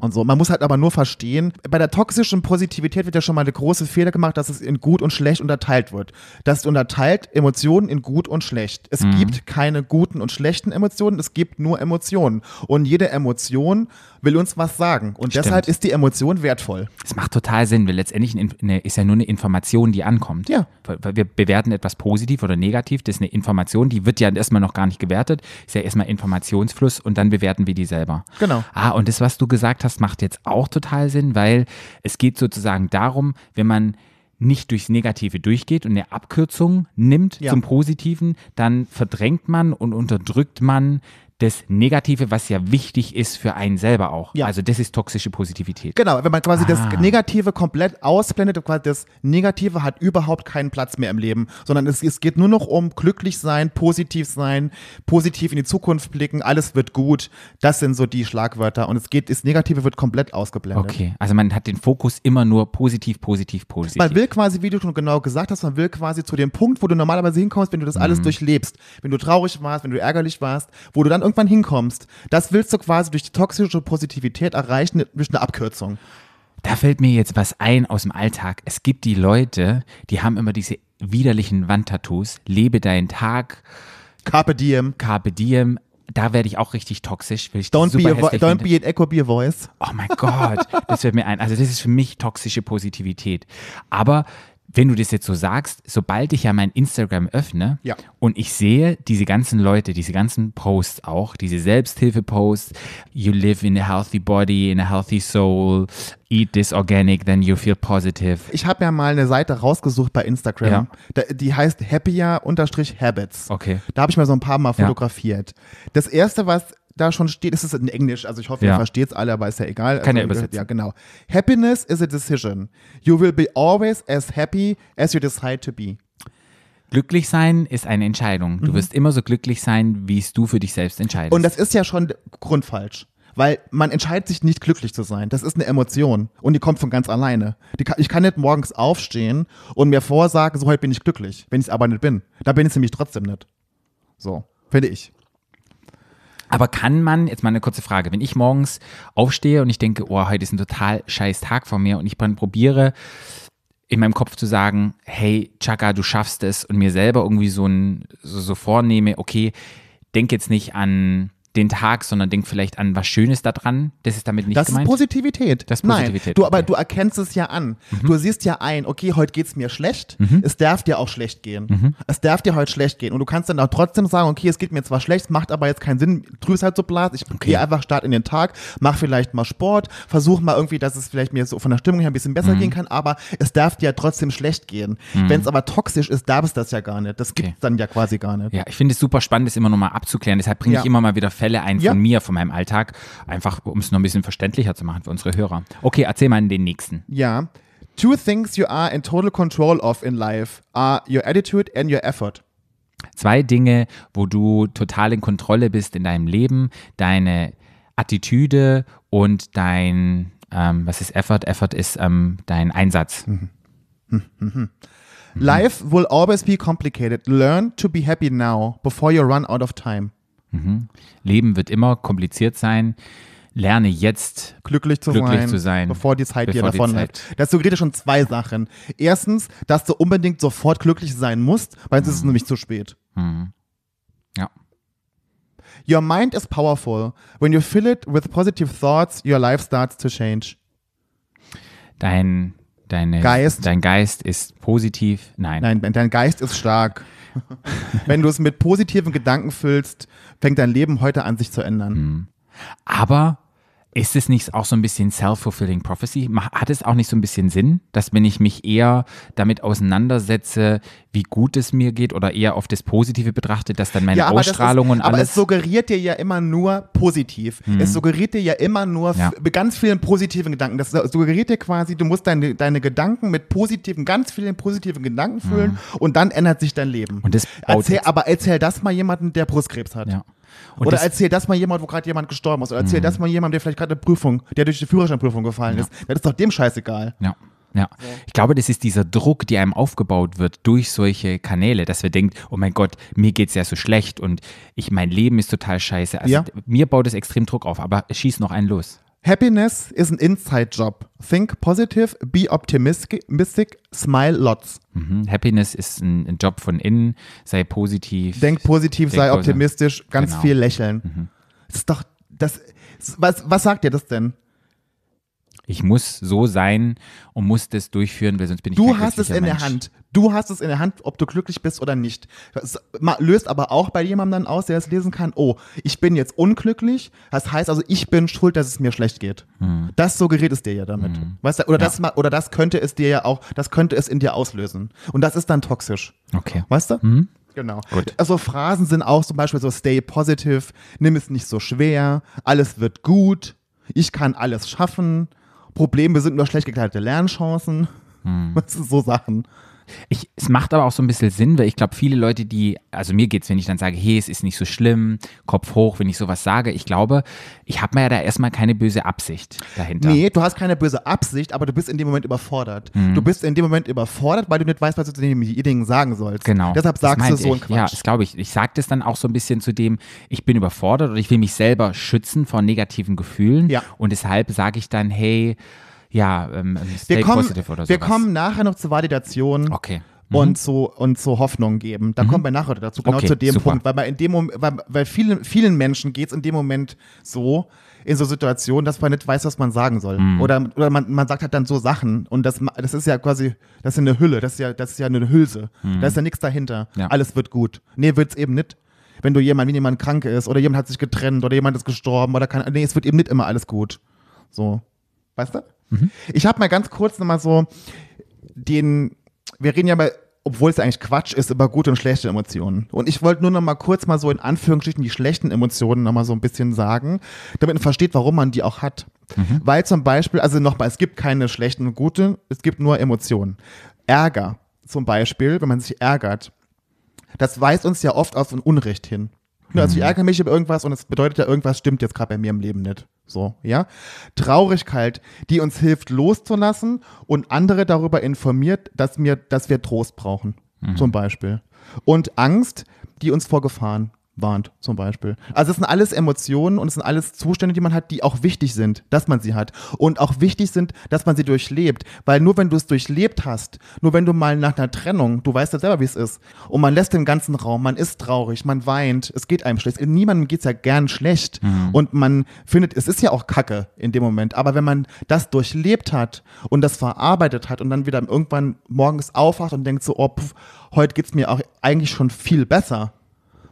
Und so. Man muss halt aber nur verstehen, bei der toxischen Positivität wird ja schon mal eine große Fehler gemacht, dass es in gut und schlecht unterteilt wird. Das unterteilt Emotionen in gut und schlecht. Es gibt keine guten und schlechten Emotionen, es gibt nur Emotionen. Und jede Emotion will uns was sagen. Und Stimmt. deshalb ist die Emotion wertvoll. Es macht total Sinn, weil letztendlich eine, ist ja nur eine Information, die ankommt. Ja. Wir bewerten etwas positiv oder negativ, das ist eine Information, die wird ja erstmal noch gar nicht gewertet, ist ja erstmal Informationsfluss und dann bewerten wir die selber. Genau. Ah, und das, was du gesagt hast, macht jetzt auch total Sinn, weil es geht sozusagen darum, wenn man nicht durchs Negative durchgeht und eine Abkürzung nimmt Ja. zum Positiven, dann verdrängt man und unterdrückt man das Negative, was ja wichtig ist für einen selber auch. Ja. Also das ist toxische Positivität. Genau, wenn man quasi Ah. das Negative komplett ausblendet, quasi das Negative hat überhaupt keinen Platz mehr im Leben, sondern es, es geht nur noch um glücklich sein, positiv sein, positiv in die Zukunft blicken, alles wird gut. Das sind so die Schlagwörter und es geht, das Negative wird komplett ausgeblendet. Okay, also man hat den Fokus immer nur positiv, positiv, positiv. Man will quasi, wie du schon genau gesagt hast, man will quasi zu dem Punkt, wo du normalerweise hinkommst, wenn du das alles Mhm. durchlebst. Wenn du traurig warst, wenn du ärgerlich warst, wo du dann irgendwann hinkommst. Das willst du quasi durch die toxische Positivität erreichen, durch eine Abkürzung. Da fällt mir jetzt was ein aus dem Alltag. Es gibt die Leute, die haben immer diese widerlichen Wandtattoos. Lebe deinen Tag, Carpe diem. Carpe Diem, da werde ich auch richtig toxisch. Don't, be a, don't finde. be an echo, be a voice. Oh mein Gott, das wird mir ein. Also das ist für mich toxische Positivität. Aber wenn du das jetzt so sagst, sobald ich ja mein Instagram öffne Ja. und ich sehe diese ganzen Leute, diese ganzen Posts auch, diese Selbsthilfe-Posts, you live in a healthy body, in a healthy soul, eat this organic, then you feel positive. Ich habe ja mal eine Seite rausgesucht bei Instagram. Ja. Die heißt happier-habits. Okay. Da habe ich mal so ein paar Mal Ja. fotografiert. Das erste, was da schon steht, ist es in Englisch. Also ich hoffe, Ja. ihr versteht es alle, aber ist ja egal. Kann ja also, übersetzen. Ja, genau. Happiness is a decision. You will be always as happy as you decide to be. Glücklich sein ist eine Entscheidung. Du wirst immer so glücklich sein, wie es du für dich selbst entscheidest. Mhm. Und das ist ja schon grundfalsch. Weil man entscheidet sich nicht glücklich zu sein. Das ist eine Emotion und die kommt von ganz alleine. Kann, ich kann nicht morgens aufstehen und mir vorsagen, so heute bin ich glücklich, wenn ich es aber nicht bin. Da bin ich es nämlich trotzdem nicht. So, finde ich. Aber kann man, jetzt mal eine kurze Frage, wenn ich morgens aufstehe und ich denke, oh, heute ist ein total scheiß Tag vor mir und ich probiere in meinem Kopf zu sagen, hey, Chaka, du schaffst es und mir selber irgendwie so, ein, so, so vornehme, okay, denk jetzt nicht an den Tag, sondern denk vielleicht an was Schönes daran. Das ist damit nicht Das gemeint. ist Positivität. Das ist Positivität, Nein, du, aber okay. Mhm. du erkennst es ja an. Du siehst ja ein, okay, heute geht's mir schlecht. Es darf dir auch schlecht gehen. Mhm. Es darf dir heute schlecht gehen. Und du kannst dann auch trotzdem sagen, okay, es geht mir zwar schlecht, es macht aber jetzt keinen Sinn, drüs halt so blasen. Ich gehe einfach start in den Tag, mach vielleicht mal Sport, versuch mal irgendwie, dass es vielleicht mir so von der Stimmung her ein bisschen Mhm. besser gehen kann, aber es darf dir ja trotzdem schlecht gehen. Wenn es aber toxisch ist, darf es das ja gar nicht. Das gibt's Okay. dann ja quasi gar nicht. Ja, ich finde es super spannend, das immer nochmal abzuklären. Deshalb bringe Ja. ich immer mal wieder Fälle ein Ja. von mir, von meinem Alltag, einfach um es noch ein bisschen verständlicher zu machen für unsere Hörer. Okay, erzähl mal den nächsten. Ja. Two things you are in total control of in life are your attitude and your effort. Zwei Dinge, wo du total in Kontrolle bist in deinem Leben, deine Attitüde und dein, ähm, was ist Effort? Effort ist ähm, dein Einsatz. Mhm. Life will always be complicated. Learn to be happy now before you run out of time. Leben wird immer kompliziert sein. Lerne jetzt Glücklich zu, Glücklich sein, zu sein, bevor die Zeit dir bevor davon Zeit- Das suggeriert schon zwei Sachen. Erstens, dass du unbedingt sofort glücklich sein musst, weil sonst ist es nämlich zu spät. Ja. Your mind is powerful. When you fill it with positive thoughts, your life starts to change. Dein, deine, Geist. dein Geist ist positiv. Nein. Nein, dein Geist ist stark. Wenn du es mit positiven Gedanken füllst, fängt dein Leben heute an, sich zu ändern. Mhm. Aber ist es nicht auch so ein bisschen self-fulfilling prophecy? Hat es auch nicht so ein bisschen Sinn, dass wenn ich mich eher damit auseinandersetze, wie gut es mir geht oder eher auf das Positive betrachte, dass dann meine das Ausstrahlung ist, und aber es alles. Mhm. suggeriert dir ja immer nur positiv. Es suggeriert dir ja immer nur Ja. ganz vielen positiven Gedanken. Das suggeriert dir quasi, du musst deine, deine Gedanken mit positiven, ganz vielen positiven Gedanken füllen und dann ändert sich dein Leben. Mhm. Und das erzähl, aber erzähl das mal jemandem, der Brustkrebs hat. ja. Und Oder Mhm. erzähl das mal jemand, wo gerade jemand gestorben ist. Oder erzähl das mal jemand, der vielleicht gerade eine Prüfung, der durch die Führerscheinprüfung gefallen ist. Das ist doch dem scheißegal. Ja. Ja, ich glaube, das ist dieser Druck, der einem aufgebaut wird durch solche Kanäle, dass wir denken, oh mein Gott, mir geht's ja so schlecht und ich, mein Leben ist total scheiße. Also Ja. mir baut es extrem Druck auf, aber es schießt noch einen los. Happiness is an inside job. Think positive, be optimistic, smile lots. Mhm. Happiness ist ein, ein Job von innen, sei positiv. Denk positiv, Denk sei positiv. optimistisch, ganz Genau. viel lächeln. Das ist doch, das, was, was sagt dir das denn? Ich muss so sein und muss das durchführen, weil sonst bin ich Du hast es in der Mensch. Hand. Du hast es in der Hand, ob du glücklich bist oder nicht. Das löst aber auch bei jemandem dann aus, der es lesen kann, oh, ich bin jetzt unglücklich. Das heißt also, ich bin schuld, dass es mir schlecht geht. Hm. Das suggeriert es dir ja damit. Weißt du, oder, das, ma- oder das könnte es dir ja auch, das könnte es in dir auslösen. Und das ist dann toxisch. Okay. Weißt du? Genau. Gut. Also Phrasen sind auch zum Beispiel so stay positive, nimm es nicht so schwer, alles wird gut, ich kann alles schaffen, Probleme sind nur schlecht gekleidete Lernchancen. Das sind so Sachen. Ich, es macht aber auch so ein bisschen Sinn, weil ich glaube, viele Leute, die, also mir geht's, wenn ich dann sage, hey, es ist nicht so schlimm, Kopf hoch, wenn ich sowas sage, ich glaube, ich habe mir ja da erstmal keine böse Absicht dahinter. Nee, du hast keine böse Absicht, aber du bist in dem Moment überfordert. Mhm. Du bist in dem Moment überfordert, weil du nicht weißt, was du zu demjenigen sagen sollst. Genau. Deshalb sagst du so ein ich. Ja, Quatsch. das glaube ich. Ich sage das dann auch so ein bisschen zu dem, ich bin überfordert oder ich will mich selber schützen vor negativen Gefühlen. Ja. Und deshalb sage ich dann, hey, ja, ähm, stay wir kommen, positive oder sowas. wir kommen nachher noch zur Validation. Okay. und so und so Hoffnung geben. Da kommen wir nachher dazu, genau Okay, zu dem super. Punkt, weil bei in dem Moment, weil, weil vielen, vielen Menschen geht es in dem Moment so, in so Situationen, dass man nicht weiß, was man sagen soll. Mhm. Oder, oder man, man sagt halt dann so Sachen und das, das ist ja quasi, das ist eine Hülle, das ist ja, das ist ja eine Hülse. Da ist ja nichts dahinter. Mhm. Ja. Alles wird gut. Nee, wird's eben nicht. Wenn du jemand, wenn jemand krank ist oder jemand hat sich getrennt oder jemand ist gestorben oder kann, nee, es wird eben nicht immer alles gut. So. Weißt du? Mhm. Ich habe mal ganz kurz nochmal so den, wir reden ja mal, obwohl es eigentlich Quatsch ist, über gute und schlechte Emotionen. Und ich wollte nur noch mal kurz mal so in Anführungsstrichen die schlechten Emotionen noch mal so ein bisschen sagen, damit man versteht, warum man die auch hat. Weil zum Beispiel, also nochmal, es gibt keine schlechten und gute, es gibt nur Emotionen. Ärger zum Beispiel, wenn man sich ärgert, das weist uns ja oft auf ein Unrecht hin. Ne, Also ich ärgere mich über irgendwas und es bedeutet ja, irgendwas stimmt jetzt gerade bei mir im Leben nicht. So, ja. Traurigkeit, die uns hilft loszulassen und andere darüber informiert, dass wir, dass wir Trost brauchen, zum Beispiel. Und Angst, die uns vor Gefahren warnt, zum Beispiel. Also es sind alles Emotionen und es sind alles Zustände, die man hat, die auch wichtig sind, dass man sie hat. Und auch wichtig sind, dass man sie durchlebt. Weil nur wenn du es durchlebt hast, nur wenn du mal nach einer Trennung, du weißt ja selber, wie es ist, und man lässt den ganzen Raum, man ist traurig, man weint, es geht einem schlecht. Niemandem geht es ja gern schlecht. Und man findet, es ist ja auch Kacke in dem Moment. Aber wenn man das durchlebt hat und das verarbeitet hat und dann wieder irgendwann morgens aufwacht und denkt so, oh, pf, heute geht's mir auch eigentlich schon viel besser.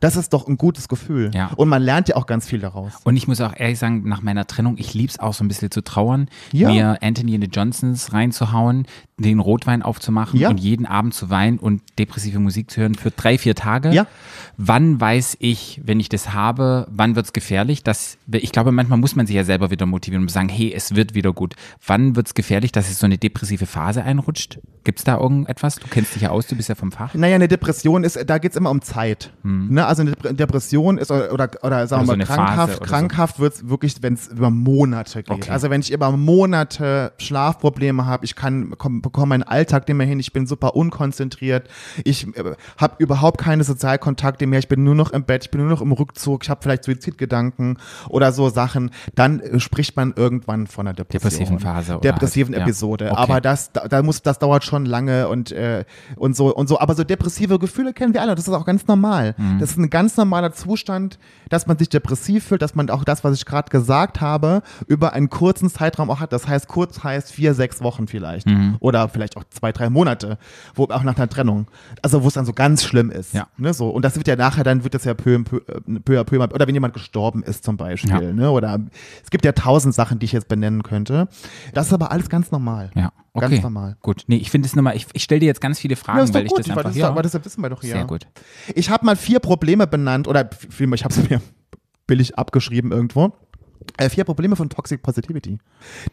Das ist doch ein gutes Gefühl. Ja. Und man lernt ja auch ganz viel daraus. Und ich muss auch ehrlich sagen, nach meiner Trennung, ich lieb's auch so ein bisschen zu trauern, Ja. mir Anthony and the Johnsons reinzuhauen, den Rotwein aufzumachen Ja. und jeden Abend zu weinen und depressive Musik zu hören für drei, vier Tage. Ja. Wann weiß ich, wenn ich das habe, wann wird's gefährlich? Dass, ich glaube, manchmal muss man sich ja selber wieder motivieren und sagen, hey, es wird wieder gut. Wann wird's gefährlich, dass es so eine depressive Phase einrutscht? Gibt's da irgendetwas? Du kennst dich ja aus, du bist ja vom Fach. Naja, eine Depression ist, da geht's immer um Zeit. Ne? Also eine Dep- Depression ist, oder, oder, oder sagen wir so mal, Phase krankhaft, oder so. krankhaft wird's wirklich, wenn es über Monate geht. Okay. Also wenn ich über Monate Schlafprobleme habe, ich kann, komm, bekomme meinen Alltag nicht mehr hin, ich bin super unkonzentriert, ich äh, habe überhaupt keine Sozialkontakte mehr, ich bin nur noch im Bett, ich bin nur noch im Rückzug, ich habe vielleicht Suizidgedanken oder so Sachen, dann äh, spricht man irgendwann von einer Depression. Depressiven Phase oder Depressiven halt, ja. Episode. Okay. Aber das, da, da muss, das dauert schon lange und, äh, und so und so. Aber so depressive Gefühle kennen wir alle. Das ist auch ganz normal. Mhm. Das ist ein ganz normaler Zustand, dass man sich depressiv fühlt, dass man auch das, was ich gerade gesagt habe, über einen kurzen Zeitraum auch hat. Das heißt, kurz heißt vier, sechs Wochen vielleicht. Mhm. Oder vielleicht auch zwei, drei Monate. Wo auch nach einer Trennung. Also wo es dann so ganz schlimm ist. Ja. Ne, so. Und das wird ja nachher, dann wird das ja peu, peu, peu, peu, oder wenn jemand gestorben ist zum Beispiel. Ja. Ne? Oder es gibt ja tausend Sachen, die ich jetzt benennen könnte. Das ist aber alles ganz normal. Ja, okay. Ganz normal. Gut. Nee, ich finde es nochmal, ich, ich stelle dir jetzt ganz viele Fragen, Ja, ist weil doch ich gut, das ich, einfach, das, ja, aber das wissen wir doch hier. sehr gut. Ich habe mal vier Probleme benannt, oder vielmehr, ich habe es mir billig abgeschrieben irgendwo. Äh, vier Probleme von Toxic Positivity.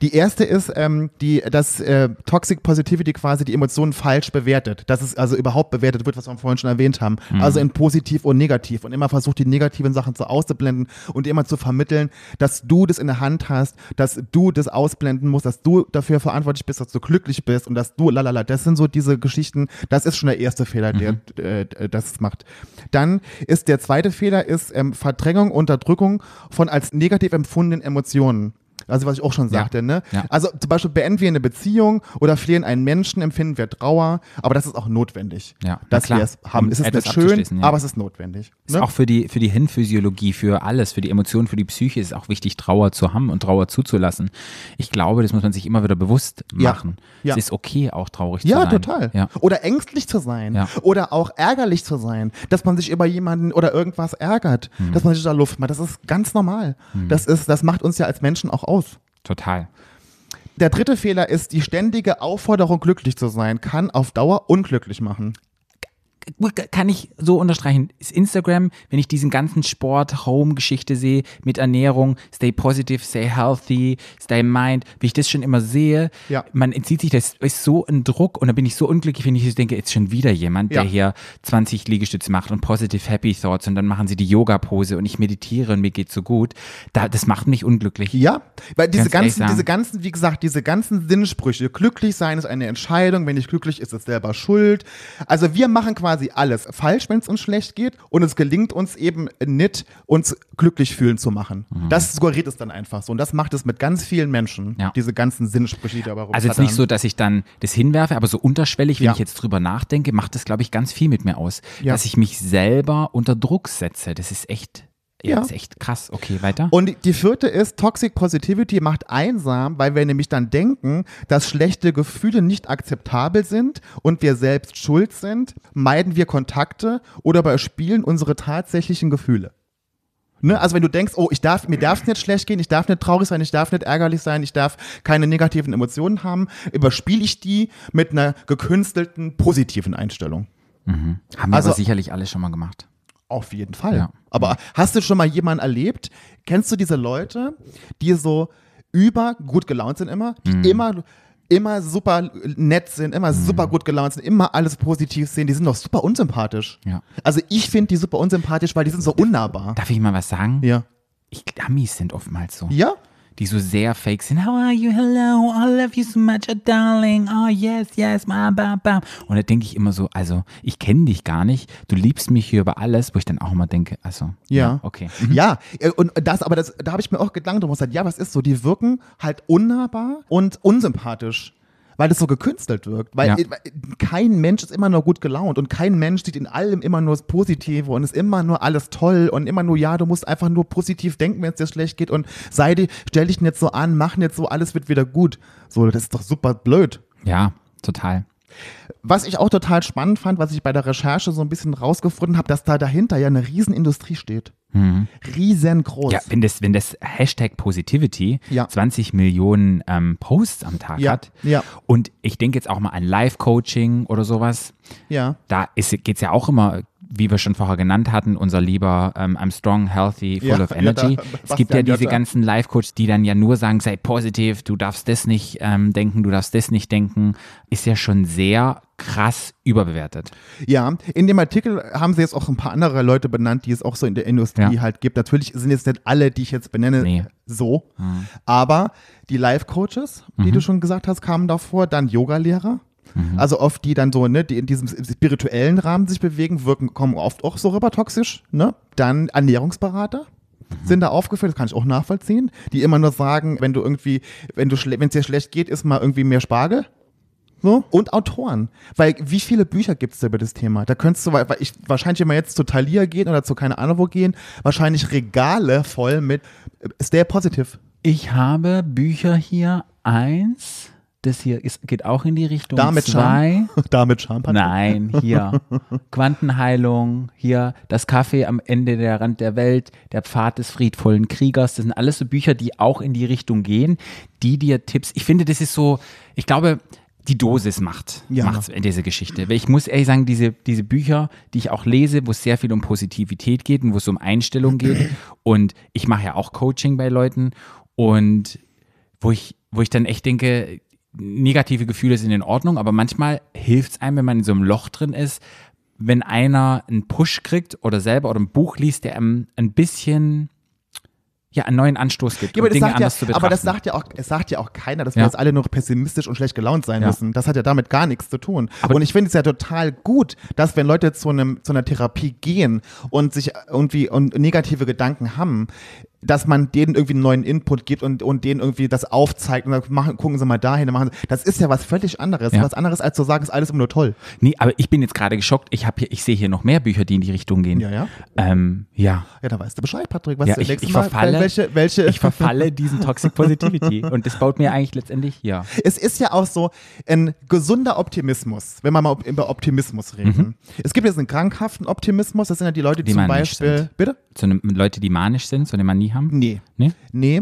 Die erste ist, ähm, die, dass äh, Toxic Positivity quasi die Emotionen falsch bewertet. Dass es also überhaupt bewertet wird, was wir vorhin schon erwähnt haben. Also in positiv und negativ. Und immer versucht, die negativen Sachen so auszublenden und immer zu vermitteln, dass du das in der Hand hast, dass du das ausblenden musst, dass du dafür verantwortlich bist, dass du glücklich bist und dass du lalala. Das sind so diese Geschichten. Das ist schon der erste Fehler, der äh, das macht. Dann ist der zweite Fehler ist ähm, Verdrängung, Unterdrückung von als negativ empfundenen Emotionen. Also was ich auch schon Ja. sagte, ne? Ja. Also zum Beispiel beenden wir eine Beziehung oder verlieren einen Menschen, empfinden wir Trauer, aber das ist auch notwendig, Ja, dass wir es haben. um es ist nicht schön, ja. aber es ist notwendig. Ist Ne? auch für die, für die Hirnphysiologie, für alles, für die Emotionen, für die Psyche ist es auch wichtig, Trauer zu haben und Trauer zuzulassen. Ich glaube, das muss man sich immer wieder bewusst Ja, machen. ja. Es ist okay, auch traurig Ja, zu sein. total. Ja. Oder ängstlich zu sein. Ja. Oder auch ärgerlich zu sein. Dass man sich über jemanden oder irgendwas ärgert. Hm. Dass man sich da Luft macht. Das ist ganz normal. Das, ist, das macht uns ja als Menschen auch aus. Total. Der dritte Fehler ist, die ständige Aufforderung, glücklich zu sein, kann auf Dauer unglücklich machen. Kann ich so unterstreichen. Ist Instagram, wenn ich diesen ganzen Sport-Home-Geschichte sehe mit Ernährung, stay positive, stay healthy, stay mind, wie ich das schon immer sehe, Ja. man entzieht sich, das ist so ein Druck und da bin ich so unglücklich, wenn ich denke, jetzt schon wieder jemand, Ja. der hier 20 Liegestütze macht und positive happy thoughts und dann machen sie die Yoga-Pose und ich meditiere und mir geht's so gut. Da, das macht mich unglücklich. Ja, weil diese ganzen, diese ganzen, wie gesagt, diese ganzen Sinnsprüche, glücklich sein ist eine Entscheidung, wenn nicht glücklich ist, ist selber schuld. Also wir machen quasi quasi alles falsch, wenn es uns schlecht geht und es gelingt uns eben nicht, uns glücklich fühlen zu machen. Das suggeriert es dann einfach so und das macht es mit ganz vielen Menschen, Ja. diese ganzen Sinnsprüche, die dabei Also jetzt nicht so, dass ich dann das hinwerfe, aber so unterschwellig, wenn Ja. ich jetzt drüber nachdenke, macht das, glaube ich, ganz viel mit mir aus. Ja. Dass ich mich selber unter Druck setze. Das ist echt, ja. Das ist echt krass. Okay, weiter. Und die vierte ist, Toxic Positivity macht einsam, weil wir nämlich dann denken, dass schlechte Gefühle nicht akzeptabel sind und wir selbst schuld sind, meiden wir Kontakte oder überspielen unsere tatsächlichen Gefühle. Ne? Also wenn du denkst, oh, ich darf, mir darf es nicht schlecht gehen, ich darf nicht traurig sein, ich darf nicht ärgerlich sein, ich darf keine negativen Emotionen haben, überspiele ich die mit einer gekünstelten positiven Einstellung. Haben wir also- sicherlich alle schon mal gemacht. Auf jeden Fall. Ja. Aber hast du schon mal jemanden erlebt? Kennst du diese Leute, die so über gut gelaunt sind immer, die Mhm. immer immer super nett sind, immer Mhm. super gut gelaunt sind, immer alles positiv sehen, die sind doch super unsympathisch. Ja. Also ich finde die super unsympathisch, weil die sind so unnahbar. Darf ich mal was sagen? Ja. Ich, Amis sind oftmals so. Ja? Die so sehr fake sind. How are you? Hello. I love you so much, oh, darling. Oh, yes, yes. Bam, bam, bam. Und da denke ich immer so, also, ich kenne dich gar nicht. Du liebst mich hier über alles, wo ich dann auch immer denke, also, Ja. okay. Ja, äh, und das, aber das, da habe ich mir auch Gedanken drum gesagt, ja, was ist so? Die wirken halt unnahbar und unsympathisch. Weil das so gekünstelt wirkt. Weil Ja. kein Mensch ist immer nur gut gelaunt und kein Mensch sieht in allem immer nur das Positive und ist immer nur alles toll und immer nur, ja, du musst einfach nur positiv denken, wenn es dir schlecht geht und sei dir, stell dich nicht so an, mach nicht so, alles wird wieder gut. So, das ist doch super blöd. Ja, total. Was ich auch total spannend fand, was ich bei der Recherche so ein bisschen rausgefunden habe, dass da dahinter ja eine Riesenindustrie steht. Riesengroß. Ja, wenn das, wenn das Hashtag Positivity Ja. 20 Millionen ähm, Posts am Tag Ja, hat ja. und ich denke jetzt auch mal an Live-Coaching oder sowas, ja. da geht es ja auch immer, wie wir schon vorher genannt hatten, unser lieber ähm, I'm strong, healthy, full Ja, of ja, energy. da- es gibt ja diese ganzen Live-Coaches, die dann ja nur sagen, sei positiv, du darfst das nicht ähm, denken, du darfst das nicht denken, ist ja schon sehr krass überbewertet. Ja, in dem Artikel haben sie jetzt auch ein paar andere Leute benannt, die es auch so in der Industrie Ja. halt gibt. Natürlich sind jetzt nicht alle, die ich jetzt benenne, Nee. Mhm. so. Aber die Life-Coaches, die du schon gesagt hast, kamen davor. Dann Yoga-Lehrer. Mhm. Also oft die dann so, ne, die in diesem spirituellen Rahmen sich bewegen, wirken, kommen oft auch so rüber toxisch, ne? Dann Ernährungsberater Mhm. sind da aufgeführt, das kann ich auch nachvollziehen, die immer nur sagen, wenn du irgendwie, wenn du wenn es dir schlecht geht, isst mal irgendwie mehr Spargel. So. Und Autoren. Weil wie viele Bücher gibt es über das Thema? Da könntest du, weil weil ich wahrscheinlich immer jetzt zu Thalia gehen oder zu keine Ahnung wo gehen, wahrscheinlich Regale voll mit äh, Stay Positive. Ich habe Bücher hier, eins, das hier ist, geht auch in die Richtung Damit zwei. Damit Charme. Nein, hier. Quantenheilung, hier das Kaffee am Ende der Rand der Welt, der Pfad des friedvollen Kriegers. Das sind alles so Bücher, die auch in die Richtung gehen, die dir Tipps. Ich finde, das ist so, ich glaube, die Dosis macht, Ja. macht's in dieser Geschichte. Weil ich muss ehrlich sagen, diese, diese Bücher, die ich auch lese, wo es sehr viel um Positivität geht und wo es um Einstellung geht. Und ich mache ja auch Coaching bei Leuten und wo ich, wo ich dann echt denke, negative Gefühle sind in Ordnung, aber manchmal hilft es einem, wenn man in so einem Loch drin ist, wenn einer einen Push kriegt oder selber oder ein Buch liest, der einem ein bisschen ja, einen neuen Anstoß gibt, Ja, aber, um das Dinge ja, anders zu betrachten. aber das sagt ja auch, es sagt ja auch keiner, dass wir Ja. jetzt alle nur pessimistisch und schlecht gelaunt sein Ja. müssen. Das hat ja damit gar nichts zu tun. Aber- und ich finde es ja total gut, dass wenn Leute zu einem zu einer Therapie gehen und sich irgendwie und negative Gedanken haben, dass man denen irgendwie einen neuen Input gibt und, und denen irgendwie das aufzeigt und dann machen, gucken sie mal dahin. Machen. sie- Das ist ja was völlig anderes. Ja. Was anderes als zu sagen, ist alles immer nur toll. Nee, aber ich bin jetzt gerade geschockt. Ich habe hier, ich sehe hier noch mehr Bücher, die in die Richtung gehen. Ja, ja. Ähm, ja. Ja, da weißt du Bescheid, Patrick. Was Ja, ich, ich Mal, verfalle, welche, welche, ich verfalle diesen Toxic Positivity und das baut mir eigentlich letztendlich, ja. Es ist ja auch so ein gesunder Optimismus, wenn wir mal über Optimismus reden. Es gibt jetzt einen krankhaften Optimismus, das sind ja die Leute, die, Die zum Beispiel. sind. Bitte? So eine, Leute, die manisch sind, so eine Manie haben. Nee. Nee? Nee,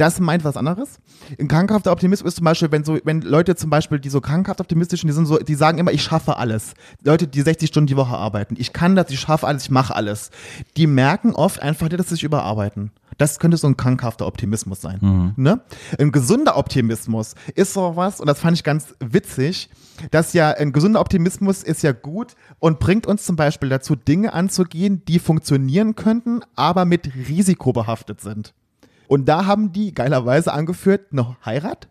das meint was anderes. Ein krankhafter Optimismus ist zum Beispiel, wenn so, wenn Leute zum Beispiel, die so krankhaft optimistischen, die sind so, die sagen immer, ich schaffe alles. Leute, die 60 Stunden die Woche arbeiten. Ich kann das, ich schaffe alles, ich mache alles. Die merken oft einfach, dass sie sich überarbeiten. Das könnte so ein krankhafter Optimismus sein. Ne? Ein gesunder Optimismus ist so was, und das fand ich ganz witzig, dass ja ein gesunder Optimismus ist ja gut und bringt uns zum Beispiel dazu, Dinge anzugehen, die funktionieren könnten, aber mit Risiko behaftet sind. Und da haben die geilerweise angeführt, eine Heirat,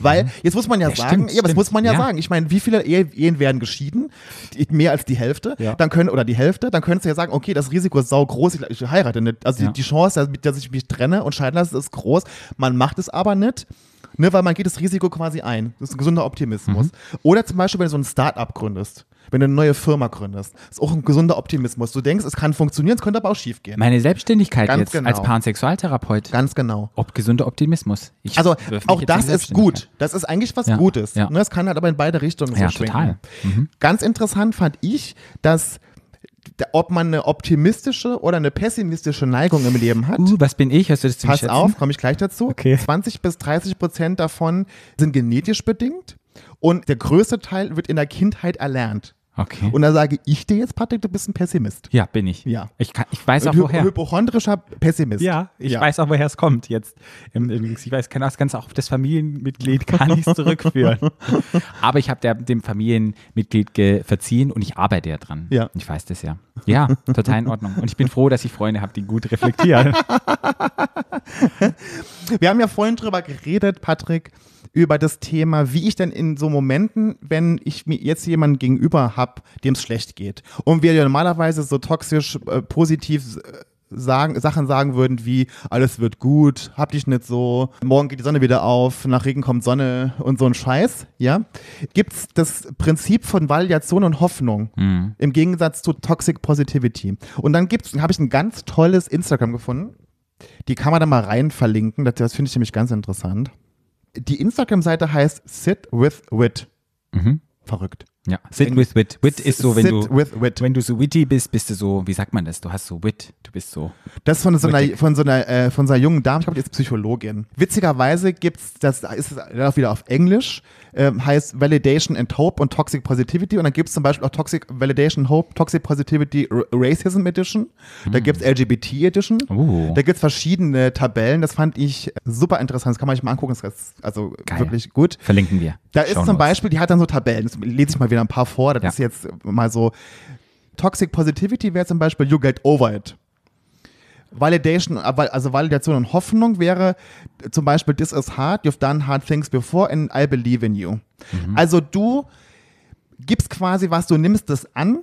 Weil, jetzt muss man ja, Ja, sagen, stimmt, ja, aber das muss man ja, Ja. sagen. Ich meine, wie viele Ehe, Ehen werden geschieden? Die- Mehr als die Hälfte. Ja. Dann können, oder die Hälfte, dann könntest du ja sagen, okay, das Risiko ist sau groß, ich, ich heirate nicht. Also die, die Chance, dass, dass ich mich trenne und scheiden lasse, ist groß. Man macht es aber nicht. Ne, weil man geht das Risiko quasi ein. Das ist ein gesunder Optimismus. Mhm. Oder zum Beispiel, wenn du so ein Start-up gründest, wenn du eine neue Firma gründest, ist auch ein gesunder Optimismus. Du denkst, es kann funktionieren, es könnte aber auch schief gehen. Meine Selbstständigkeit Ganz jetzt genau. als Pansexualtherapeut. Ganz genau. Ob gesunder Optimismus. Ich Also auch das ist gut. Das ist eigentlich was Ja, Gutes. ja. Ne, Es kann halt aber in beide Richtungen so Ja, schwingen. total. Mhm. Ganz interessant fand ich, dass ob man eine optimistische oder eine pessimistische Neigung im Leben hat. Uh, was bin ich? Hast du das zu Pass auf, komme ich gleich dazu. Okay. 20 bis 30 Prozent davon sind genetisch bedingt und der größte Teil wird in der Kindheit erlernt. Okay. Und da sage ich dir jetzt, Patrick, du bist ein Pessimist. ja, bin ich. Ja. Ich, kann, ich weiß auch Hy woher. hypochondrischer Pessimist. Ja, ich Ja. weiß auch, woher es kommt jetzt. Ich weiß, kann das Ganze auch auf das Familienmitglied gar nicht zurückführen. Aber ich habe dem Familienmitglied verziehen und ich arbeite ja dran. Ja. Ich weiß das ja. Ja, total in Ordnung. Und ich bin froh, dass ich Freunde habe, die gut reflektieren. Wir haben ja vorhin drüber geredet, Patrick, über das Thema, wie ich denn in so Momenten, wenn ich mir jetzt jemanden gegenüber habe, dem es schlecht geht und wir ja normalerweise so toxisch äh, positiv äh, sagen, Sachen sagen würden wie alles wird gut, hab dich nicht so, morgen geht die Sonne wieder auf, nach Regen kommt Sonne und so ein Scheiß, ja, gibt's das Prinzip von Validation und Hoffnung im Gegensatz zu Toxic Positivity. Und dann gibt's, habe ich ein ganz tolles Instagram gefunden. Die kann man da mal rein verlinken. Das, das finde ich nämlich ganz interessant. Die Instagram-Seite heißt Sit with Wit. Mhm. Verrückt. Ja, sit with wit. Wit ist so, wenn du, wenn du so witty bist, bist du so, wie sagt man das? Du hast so Wit. Du bist so. Das ist von so einer, von so einer, äh, von so einer jungen Dame, ich glaube, die ist Psychologin. Witzigerweise gibt's, das ist es auch wieder auf Englisch, ähm, heißt Validation and Hope und Toxic Positivity. Und dann gibt's zum Beispiel auch Toxic Validation, Hope, Toxic Positivity R Racism Edition. Da gibt's LGBT Edition. Hm. Uh. Da gibt's verschiedene Tabellen. Das fand ich super interessant. Das kann man sich mal angucken. Das ist also Geil. wirklich gut. Verlinken wir. Da ist Show zum. Beispiel, die hat dann so Tabellen, das lese ich mal wieder ein paar vor, das Ja. ist jetzt mal so, Toxic Positivity wäre zum Beispiel You Get Over It. Validation, also Validation und Hoffnung wäre zum Beispiel This is hard, you've done hard things before and I believe in you. Also du gibst quasi was, du nimmst das an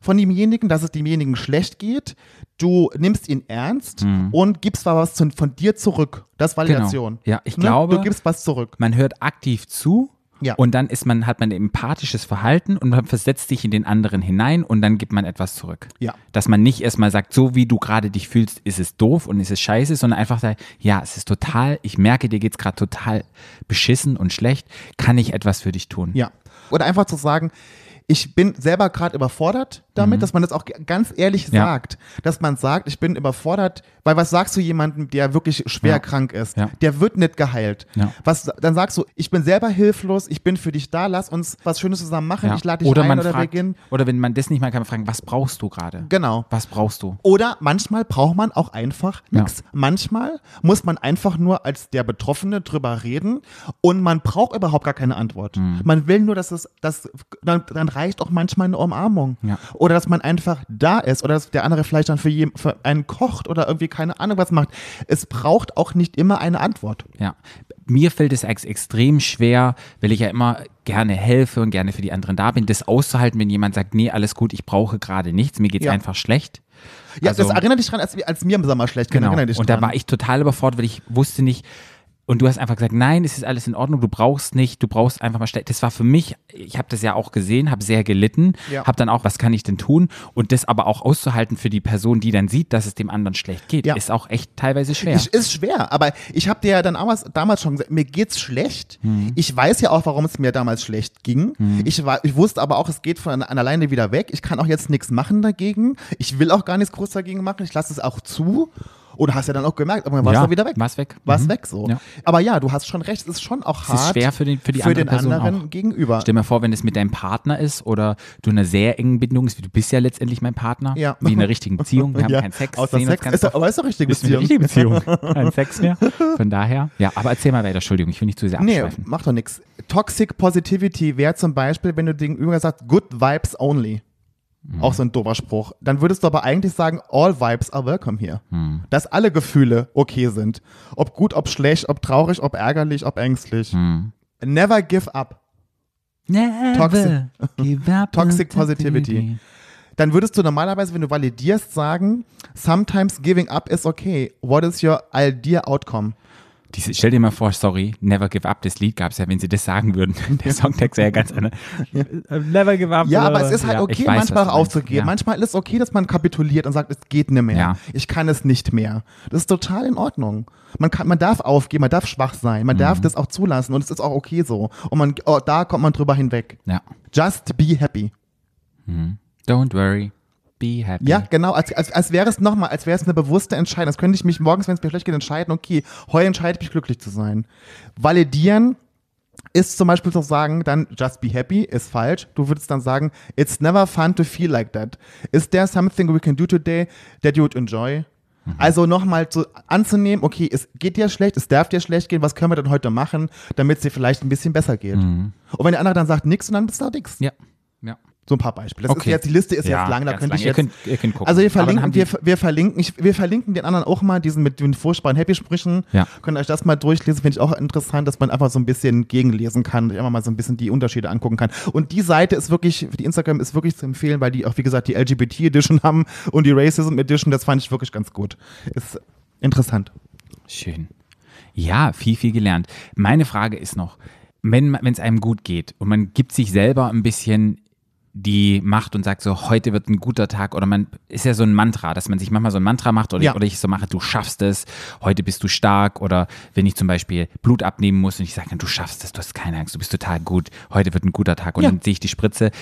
von demjenigen, dass es demjenigen schlecht geht, du nimmst ihn ernst und gibst was von dir zurück. Das ist Validation. Mhm. Genau. Ja, ich Ne? glaube- Du gibst was zurück. man hört aktiv zu Ja. und dann ist man, hat man ein empathisches Verhalten und man versetzt sich in den anderen hinein und dann gibt man etwas zurück. Ja. Dass man nicht erstmal sagt, so wie du gerade dich fühlst, ist es doof und ist es scheiße, sondern einfach sagt, ja, es ist total, ich merke, dir geht's gerade total beschissen und schlecht, kann ich etwas für dich tun? Ja. Oder einfach zu sagen, ich bin selber gerade überfordert damit, dass man das auch ganz ehrlich Mhm. Ja. sagt. Dass man sagt, ich bin überfordert, weil was sagst du jemandem, der wirklich schwer Ja. krank ist? Ja. Der wird nicht geheilt. Was, dann sagst du, ich bin selber hilflos, ich bin für dich da, lass uns was Schönes zusammen machen, ich lade dich oder ein oder fragt, wir gehen. oder wenn man das nicht mal kann, man fragen, was brauchst du gerade? Genau. Was brauchst du? Oder manchmal braucht man auch einfach nichts. Manchmal muss man einfach nur als der Betroffene drüber reden und man braucht überhaupt gar keine Antwort. Mhm. Man will nur, dass es, dass, dann, dann reicht auch manchmal eine Umarmung. Ja. Oder dass man einfach da ist oder dass der andere vielleicht dann für, jem, für einen kocht oder irgendwie keine Ahnung was macht. Es braucht auch nicht immer eine Antwort. Ja. Mir fällt es ex extrem schwer, weil ich ja immer gerne helfe und gerne für die anderen da bin, das auszuhalten, wenn jemand sagt, nee, alles gut, ich brauche gerade nichts, mir geht's Ja. einfach schlecht. Ja, Also- das erinnert dich dran, als, als mir im Sommer schlecht ging. Genau. Und da war ich total überfordert, weil ich wusste nicht, und du hast einfach gesagt, nein, es ist alles in Ordnung, du brauchst nicht, du brauchst einfach mal schlecht. Das war für mich, ich habe das ja auch gesehen, habe sehr gelitten, Ja. habe dann auch, was kann ich denn tun? Und das aber auch auszuhalten für die Person, die dann sieht, dass es dem anderen schlecht geht, Ja. ist auch echt teilweise schwer. Ich, ist schwer, aber ich habe dir ja dann damals, damals schon gesagt, mir geht's schlecht. Mhm. Ich weiß ja auch, warum es mir damals schlecht ging. Ich, war, ich wusste aber auch, es geht von alleine wieder weg. Ich kann auch jetzt nichts machen dagegen. Ich will auch gar nichts groß dagegen machen. Ich lasse es auch zu. Und hast ja dann auch gemerkt, aber war es Ja, wieder weg. war's weg. War es Mhm. weg so. Ja. Aber ja, du hast schon recht, es ist schon auch Es hart ist schwer für, den, für die für andere den Person anderen auch. gegenüber. Stell dir mal vor, wenn es mit deinem Partner ist oder du in einer sehr engen Bindung ist, wie du bist ja letztendlich mein Partner, Ja. wie in einer richtigen Beziehung, wir haben Ja, keinen Sex, Außer Sex. Ist, oft. aber ist doch richtige eine Beziehung. richtige Beziehung. Kein Sex mehr. Von daher. Ja, aber erzähl mal weiter. Entschuldigung, ich will nicht zu sehr Nee, abschweifen. macht doch nichts. Toxic Positivity wäre zum Beispiel, wenn du gegenüber sagst, good vibes only. Auch so ein doofer Spruch. Dann würdest du aber eigentlich sagen, all vibes are welcome here. Hm. Dass alle Gefühle okay sind. Ob gut, ob schlecht, ob traurig, ob ärgerlich, ob ängstlich. Hm. Never give up. Toxic- give up Toxic Positivity. Dann würdest du normalerweise, wenn du validierst, sagen, sometimes giving up is okay. What is your idea outcome? Diese, stell dir mal vor, sorry, Never Give Up, das Lied gab es ja, wenn sie das sagen würden. Der Songtext wäre ja ganz anders. Never Give Up. Ja, aber es ist halt Ja, okay, weiß, manchmal meinst. aufzugeben. Ja. Manchmal ist es okay, dass man kapituliert und sagt, es geht nicht mehr. Ja. Ich kann es nicht mehr. Das ist total in Ordnung. Man, kann, man darf aufgeben, man darf schwach sein, man Mhm. darf das auch zulassen und es ist auch okay so. Und man, oh, da kommt man drüber hinweg. ja. Just be happy. Don't worry, be happy. Ja, genau, als, als, als wäre es nochmal, als wäre es eine bewusste Entscheidung. Als könnte ich mich morgens, wenn es mir schlecht geht, entscheiden, okay, heute entscheide ich mich glücklich zu sein. Validieren ist zum Beispiel zu sagen, dann just be happy ist falsch. Du würdest dann sagen, it's never fun to feel like that. Is there something we can do today that you would enjoy? Also nochmal zu, anzunehmen, okay, es geht dir schlecht, es darf dir schlecht gehen, was können wir denn heute machen, damit es dir vielleicht ein bisschen besser geht? Und wenn der andere dann sagt nix, und dann bist du auch nix. Ja. So ein paar Beispiele. Das ist Okay. jetzt, die Liste ist Ja, jetzt lang, da könnte lang. ich Ihr jetzt. könnt- ihr könnt gucken. Also wir verlinken, wir, wir verlinken, ich, wir verlinken den anderen auch mal, diesen mit den furchtbaren Happy-Sprüchen. Ja. Könnt ihr euch das mal durchlesen, finde ich auch interessant, dass man einfach so ein bisschen gegenlesen kann und einfach mal so ein bisschen die Unterschiede angucken kann. Und die Seite ist wirklich, die Instagram ist wirklich zu empfehlen, weil die auch, wie gesagt, die LGBT-Edition haben und die Racism Edition, das fand ich wirklich ganz gut. Ist interessant. Schön. Ja, viel, viel gelernt. Meine Frage ist noch, wenn es einem gut geht und man gibt sich selber ein bisschen die Macht und sagt so, heute wird ein guter Tag oder man ist ja so ein Mantra, dass man sich manchmal so ein Mantra macht oder, Ja. ich, oder ich so mache, du schaffst es, heute bist du stark oder wenn ich zum Beispiel Blut abnehmen muss und ich sage, du schaffst es, du hast keine Angst, du bist total gut, heute wird ein guter Tag und Ja. dann sehe ich die Spritze.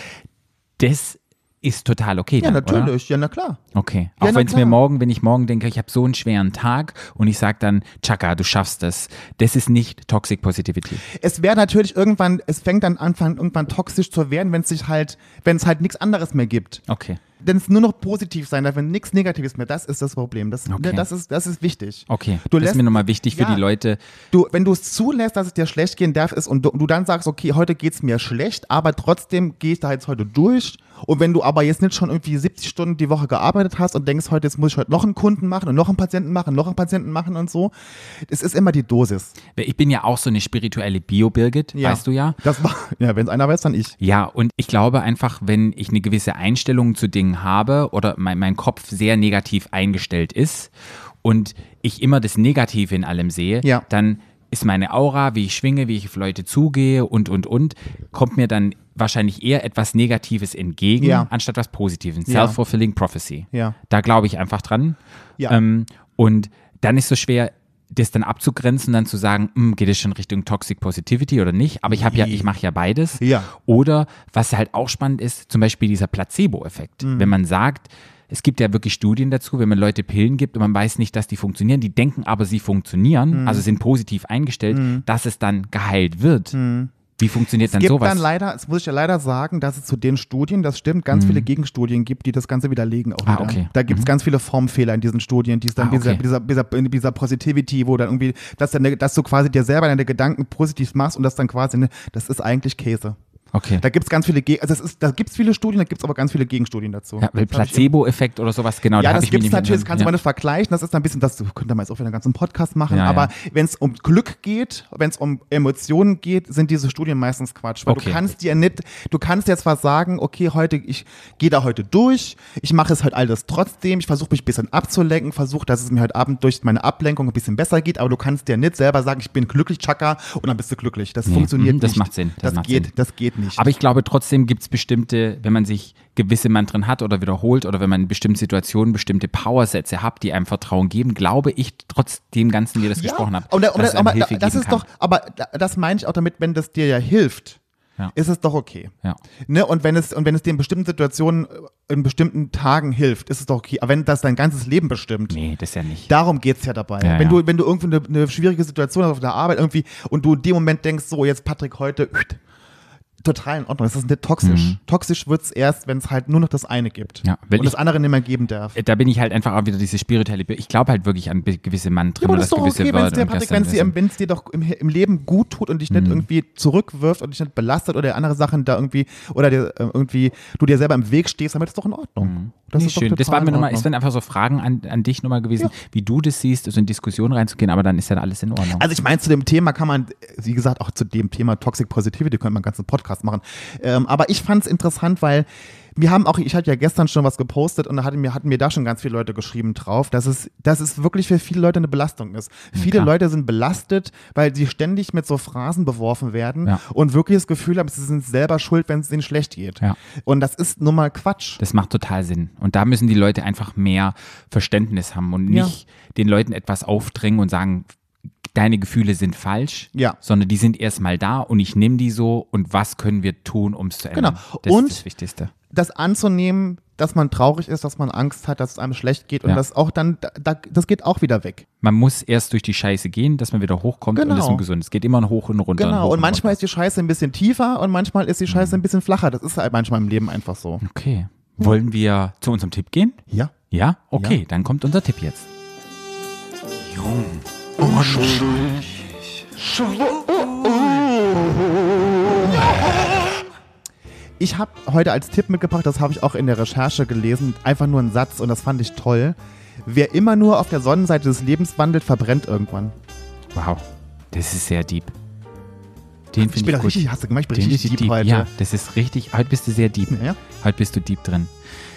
Das ist total okay. Ja, dann, Oder? natürlich, ja, na klar. Okay. Ja, Auch wenn es mir morgen, wenn ich morgen denke, ich habe so einen schweren Tag und ich sage dann, Chaka, du schaffst das. Das ist nicht Toxic Positivity. Es wäre natürlich irgendwann, es fängt dann an, irgendwann toxisch zu werden, wenn es sich halt, wenn es halt nichts anderes mehr gibt. Okay. Wenn es nur noch positiv sein darf, wenn nichts Negatives mehr, das ist das Problem. Das, Okay. das, ist, das ist wichtig. Okay. Du das lässt, ist mir nochmal wichtig für Ja. die Leute. du, wenn du es zulässt, dass es dir schlecht gehen darf, ist und du, du dann sagst, okay, heute geht es mir schlecht, aber trotzdem gehe ich da jetzt heute durch. Und wenn du aber jetzt nicht schon irgendwie 70 Stunden die Woche gearbeitet hast und denkst, heute jetzt muss ich heute noch einen Kunden machen und noch einen Patienten machen, noch einen Patienten machen und so, es ist immer die Dosis. Ich bin ja auch so eine spirituelle Bio-Birgit, weißt du ja. Das war, ja, wenn es einer weiß, dann ich. Ja, und ich glaube einfach, wenn ich eine gewisse Einstellung zu Dingen habe oder mein, mein Kopf sehr negativ eingestellt ist und ich immer das Negative in allem sehe, Ja. dann ist meine Aura, wie ich schwinge, wie ich auf Leute zugehe und, und, und, kommt mir dann wahrscheinlich eher etwas Negatives entgegen, Ja. anstatt was Positives. Ja. Self-fulfilling Prophecy. Ja. Da glaube ich einfach dran. Ja. Ähm, und dann ist so schwer, das dann abzugrenzen, dann zu sagen, hm, geht es schon Richtung Toxic Positivity oder nicht? Aber ich habe ja, ich mache ja beides. Ja. Oder was halt auch spannend ist, zum Beispiel dieser Placebo-Effekt. Mhm. Wenn man sagt, es gibt ja wirklich Studien dazu, wenn man Leute Pillen gibt und man weiß nicht, dass die funktionieren, die denken aber, sie funktionieren, Mhm. also sind positiv eingestellt, dass es dann geheilt wird. Wie funktioniert dann Mhm. Es gibt sowas? dann leider, das muss ich ja leider sagen, dass es zu den Studien, das stimmt, ganz viele Gegenstudien gibt, die das Ganze widerlegen auch Mhm. Ah, wieder. okay. Da gibt es ganz viele Formfehler in diesen Studien, die es dann Ah, dieser, okay. dieser, dieser, dieser Positivity, wo dann irgendwie, dass, dann, dass du quasi dir selber deine Gedanken positiv machst und das dann quasi, ne, das ist eigentlich Käse. Okay. Da gibt es ganz viele, Ge also es ist, da gibt es viele Studien, da gibt es aber ganz viele Gegenstudien dazu. Ja, Das Placebo-Effekt oder sowas, genau. da ja, hab das gibt es natürlich, das kannst du ja. mal nicht vergleichen. Das ist dann ein bisschen, das könnte man jetzt auch wieder einen ganzen Podcast machen. Ja, aber wenn es um Glück geht, wenn es um Emotionen geht, sind diese Studien meistens Quatsch. Weil Okay. du kannst dir nicht, du kannst jetzt zwar sagen, okay, heute, ich gehe da heute durch, ich mache es halt alles trotzdem, ich versuche mich ein bisschen abzulenken, versuche, dass es mir heute Abend durch meine Ablenkung ein bisschen besser geht, aber du kannst dir nicht selber sagen, ich bin glücklich, Chaka, und dann bist du glücklich. Das Nee, funktioniert mhm, das nicht. macht Sinn, das Das, macht geht, Sinn. das geht nicht. Aber ich glaube trotzdem gibt es bestimmte, wenn man sich gewisse Mantren hat oder wiederholt oder wenn man in bestimmten Situationen bestimmte Powersätze hat, die einem Vertrauen geben, glaube ich trotz dem Ganzen, wie ihr das gesprochen habt, Und, dass und, es einem aber Hilfe das ist kann. doch, aber da- das meine ich auch damit, wenn das dir ja hilft, Ja. ist es doch okay. Ja. Ne? Und wenn es und wenn es dir in bestimmten Situationen, äh, in bestimmten Tagen hilft, ist es doch okay. Aber wenn das dein ganzes Leben bestimmt, Nee, das ja nicht. darum geht's ja dabei. Ja, wenn ja. du wenn du irgendwie eine, eine schwierige Situation hast auf der Arbeit irgendwie und du in dem Moment denkst, so jetzt Patrick heute total in Ordnung. Es ist nicht toxisch. Toxisch wird's erst, wenn es halt nur noch das eine gibt. Mhm. Ja, und das ich- andere nicht mehr geben darf. Da bin ich halt einfach auch wieder diese spirituelle. Ich glaube halt wirklich an gewisse Mantren Ja, aber oder das ist doch gewisse okay, wenn es Wörter. dir, Patrick, wenn's doch im, im Leben gut tut und dich Mhm. nicht irgendwie zurückwirft und dich nicht belastet oder andere Sachen da irgendwie oder dir äh, irgendwie du dir selber im Weg stehst, damit ist doch in Ordnung. Das Nee, ist doch schön. Das waren mir nochmal, es wären einfach so Fragen an, an dich nochmal gewesen, wie du das siehst, also in Diskussionen reinzugehen, aber dann ist ja alles in Ordnung. Also ich meine, zu dem Thema kann man, wie gesagt, auch zu dem Thema Toxic Positivity könnte man einen ganzen Podcast machen. Ähm, aber ich fand es interessant, weil wir haben auch, ich hatte ja gestern schon was gepostet und da hatten mir, hatten mir da schon ganz viele Leute geschrieben drauf, dass es, dass es wirklich für viele Leute eine Belastung ist. Viele klar. Leute sind belastet, weil sie ständig mit so Phrasen beworfen werden Ja. und wirklich das Gefühl haben, sie sind selber schuld, wenn es ihnen schlecht geht. Ja. Und das ist nun mal Quatsch. Das macht total Sinn. Und da müssen die Leute einfach mehr Verständnis haben und Ja. nicht den Leuten etwas aufdrängen und sagen, deine Gefühle sind falsch, Ja. sondern die sind erstmal da und ich nehme die so und was können wir tun, um es zu ändern. Genau. Das Und- ist das Wichtigste. das anzunehmen, dass man traurig ist, dass man Angst hat, dass es einem schlecht geht und Ja. das auch dann, da, da, das geht auch wieder weg. Man muss erst durch die Scheiße gehen, dass man wieder hochkommt und das Genau. ist gesund. Es geht immer hoch und runter. Genau, hoch und manchmal runter. ist die Scheiße ein bisschen tiefer und manchmal ist die Mhm. Scheiße ein bisschen flacher. Das ist halt manchmal im Leben einfach so. Okay. Wollen wir zu unserem Tipp gehen? Ja. Ja? Okay, dann kommt unser Tipp jetzt. Ich habe heute als Tipp mitgebracht, das habe ich auch in der Recherche gelesen, einfach nur einen Satz und das fand ich toll. Wer immer nur auf der Sonnenseite des Lebens wandelt, verbrennt irgendwann. Wow. Das ist sehr deep. Den Ich bin ich gut. richtig, hast du gemerkt, ich bin Den richtig ist deep, heute. Ja, das ist richtig. Heute bist du sehr deep. Ja. Heute bist du deep drin.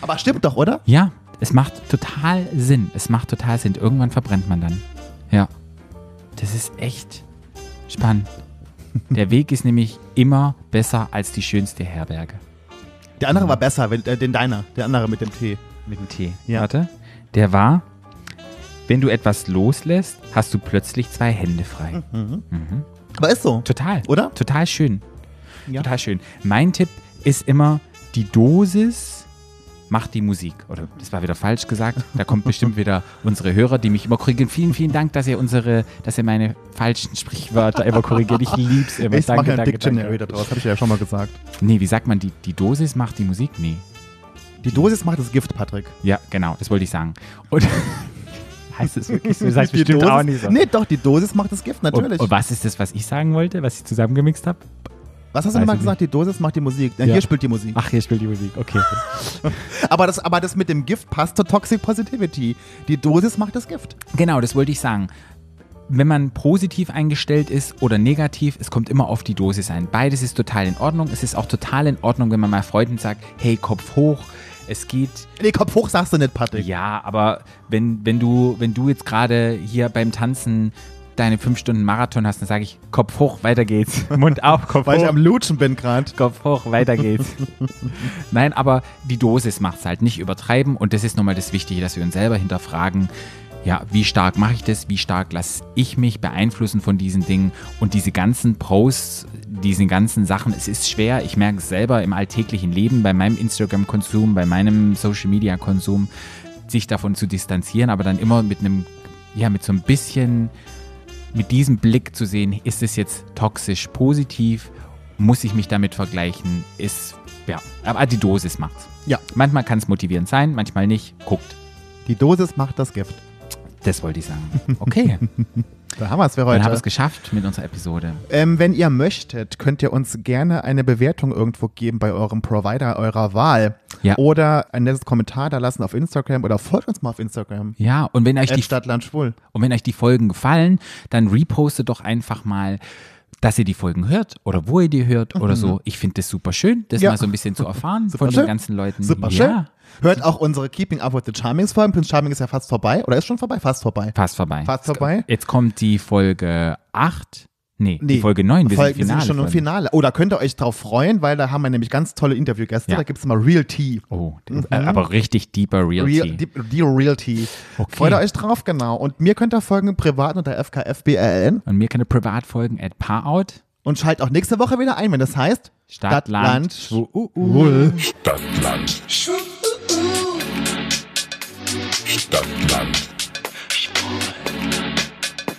Aber stimmt doch, oder? Ja, es macht total Sinn. Es macht total Sinn. Irgendwann verbrennt man dann. Ja. Das ist echt spannend. Der Weg ist nämlich immer besser als die schönste Herberge. Der andere war besser, wenn, äh, den deiner, der andere mit dem Tee. Mit dem Tee. Ja. Warte. Der war, wenn du etwas loslässt, hast du plötzlich zwei Hände frei. Mhm. Aber ist so. Total. Oder? Total schön. Ja. Total schön. Mein Tipp ist immer, die Dosis macht die Musik. Oder das war wieder falsch gesagt. Da kommt bestimmt wieder unsere Hörer, die mich immer korrigieren. Vielen, vielen Dank, dass ihr unsere, dass ihr meine falschen Sprichwörter immer korrigiert. Ich lieb's immer. Ich mache danke, ein danke, Dictionary danke. daraus, habe ich ja schon mal gesagt. Nee, wie sagt man, die, die Dosis macht die Musik? Nee. Die Dosis macht das Gift, Patrick. Ja, genau, das wollte ich sagen. Und heißt es wirklich so? Das heißt Die bestimmt Dosis, auch nicht so. Nee, doch, die Dosis macht das Gift, natürlich. Und, und was ist das, was ich sagen wollte, was ich zusammengemixt habe? Was hast du nochmal gesagt? Die Dosis macht die Musik. Ja, Ja. Hier spielt die Musik. Ach, hier spielt die Musik, okay. Aber das, aber das mit dem Gift passt zur Toxic Positivity. Die Dosis macht das Gift. Genau, das wollte ich sagen. Wenn man positiv eingestellt ist oder negativ, es kommt immer auf die Dosis ein. Beides ist total in Ordnung. Es ist auch total in Ordnung, wenn man mal Freunden sagt, hey, Kopf hoch, es geht. Nee, Kopf hoch sagst du nicht, Patrick. Ja, aber wenn, wenn, du, wenn du jetzt gerade hier beim Tanzen deine fünf Stunden Marathon hast, dann sage ich, Kopf hoch, weiter geht's. Mund auf, Kopf Weil ich hoch. am Lutschen bin gerade. Kopf hoch, weiter geht's. Nein, aber die Dosis macht's halt. Nicht übertreiben. Und das ist nochmal das Wichtige, dass wir uns selber hinterfragen, ja, wie stark mache ich das? Wie stark lasse ich mich beeinflussen von diesen Dingen? Und diese ganzen Posts, diese ganzen Sachen, es ist schwer. Ich merke es selber im alltäglichen Leben, bei meinem Instagram-Konsum, bei meinem Social-Media-Konsum, sich davon zu distanzieren, aber dann immer mit einem, ja, mit so ein bisschen mit diesem Blick zu sehen, ist es jetzt toxisch positiv? Muss ich mich damit vergleichen? Ist, ja, aber die Dosis macht's. Ja. Manchmal kann es motivierend sein, manchmal nicht. Guckt. Die Dosis macht das Gift. Das wollte ich sagen. Okay, Da haben wir es für dann haben wir heute. es geschafft mit unserer Episode. Ähm, wenn ihr möchtet, könnt ihr uns gerne eine Bewertung irgendwo geben bei eurem Provider eurer Wahl. Ja. Oder ein nettes Kommentar da lassen auf Instagram oder folgt uns mal auf Instagram. Ja, und wenn euch die, Stadtland schwul. und wenn euch die Folgen gefallen, dann repostet doch einfach mal, dass ihr die Folgen hört oder wo ihr die hört oder so. Ich finde das super schön, das Mhm. Ja. mal so ein bisschen zu erfahren Super von schön. den ganzen Leuten. Super ja. schön. Hört auch unsere Keeping Up with the Charmings Folgen. Prince Charming ist ja fast vorbei. Oder ist schon vorbei? Fast vorbei. Fast vorbei. Fast vorbei. Jetzt kommt die Folge 8. Nee, die Nee, Folge 9. Wir Folge- sind, Finale schon im. Finale. Oh, da könnt ihr euch drauf freuen, weil da haben wir nämlich ganz tolle Interviewgäste. Ja. Da gibt es mal Real Tea. Oh, äh, aber richtig deeper Real, Mhm. Real, Tea. die, die Real Tea. Okay. Freut ihr euch drauf, genau. Und mir könnt ihr folgen privat unter FKFBRN. Und mir keine Privatfolgen at Parout. Und schalt auch nächste Woche wieder ein, wenn das heißt Stadt, Land, Schwul. Schwul. Stadtland. Stadtland.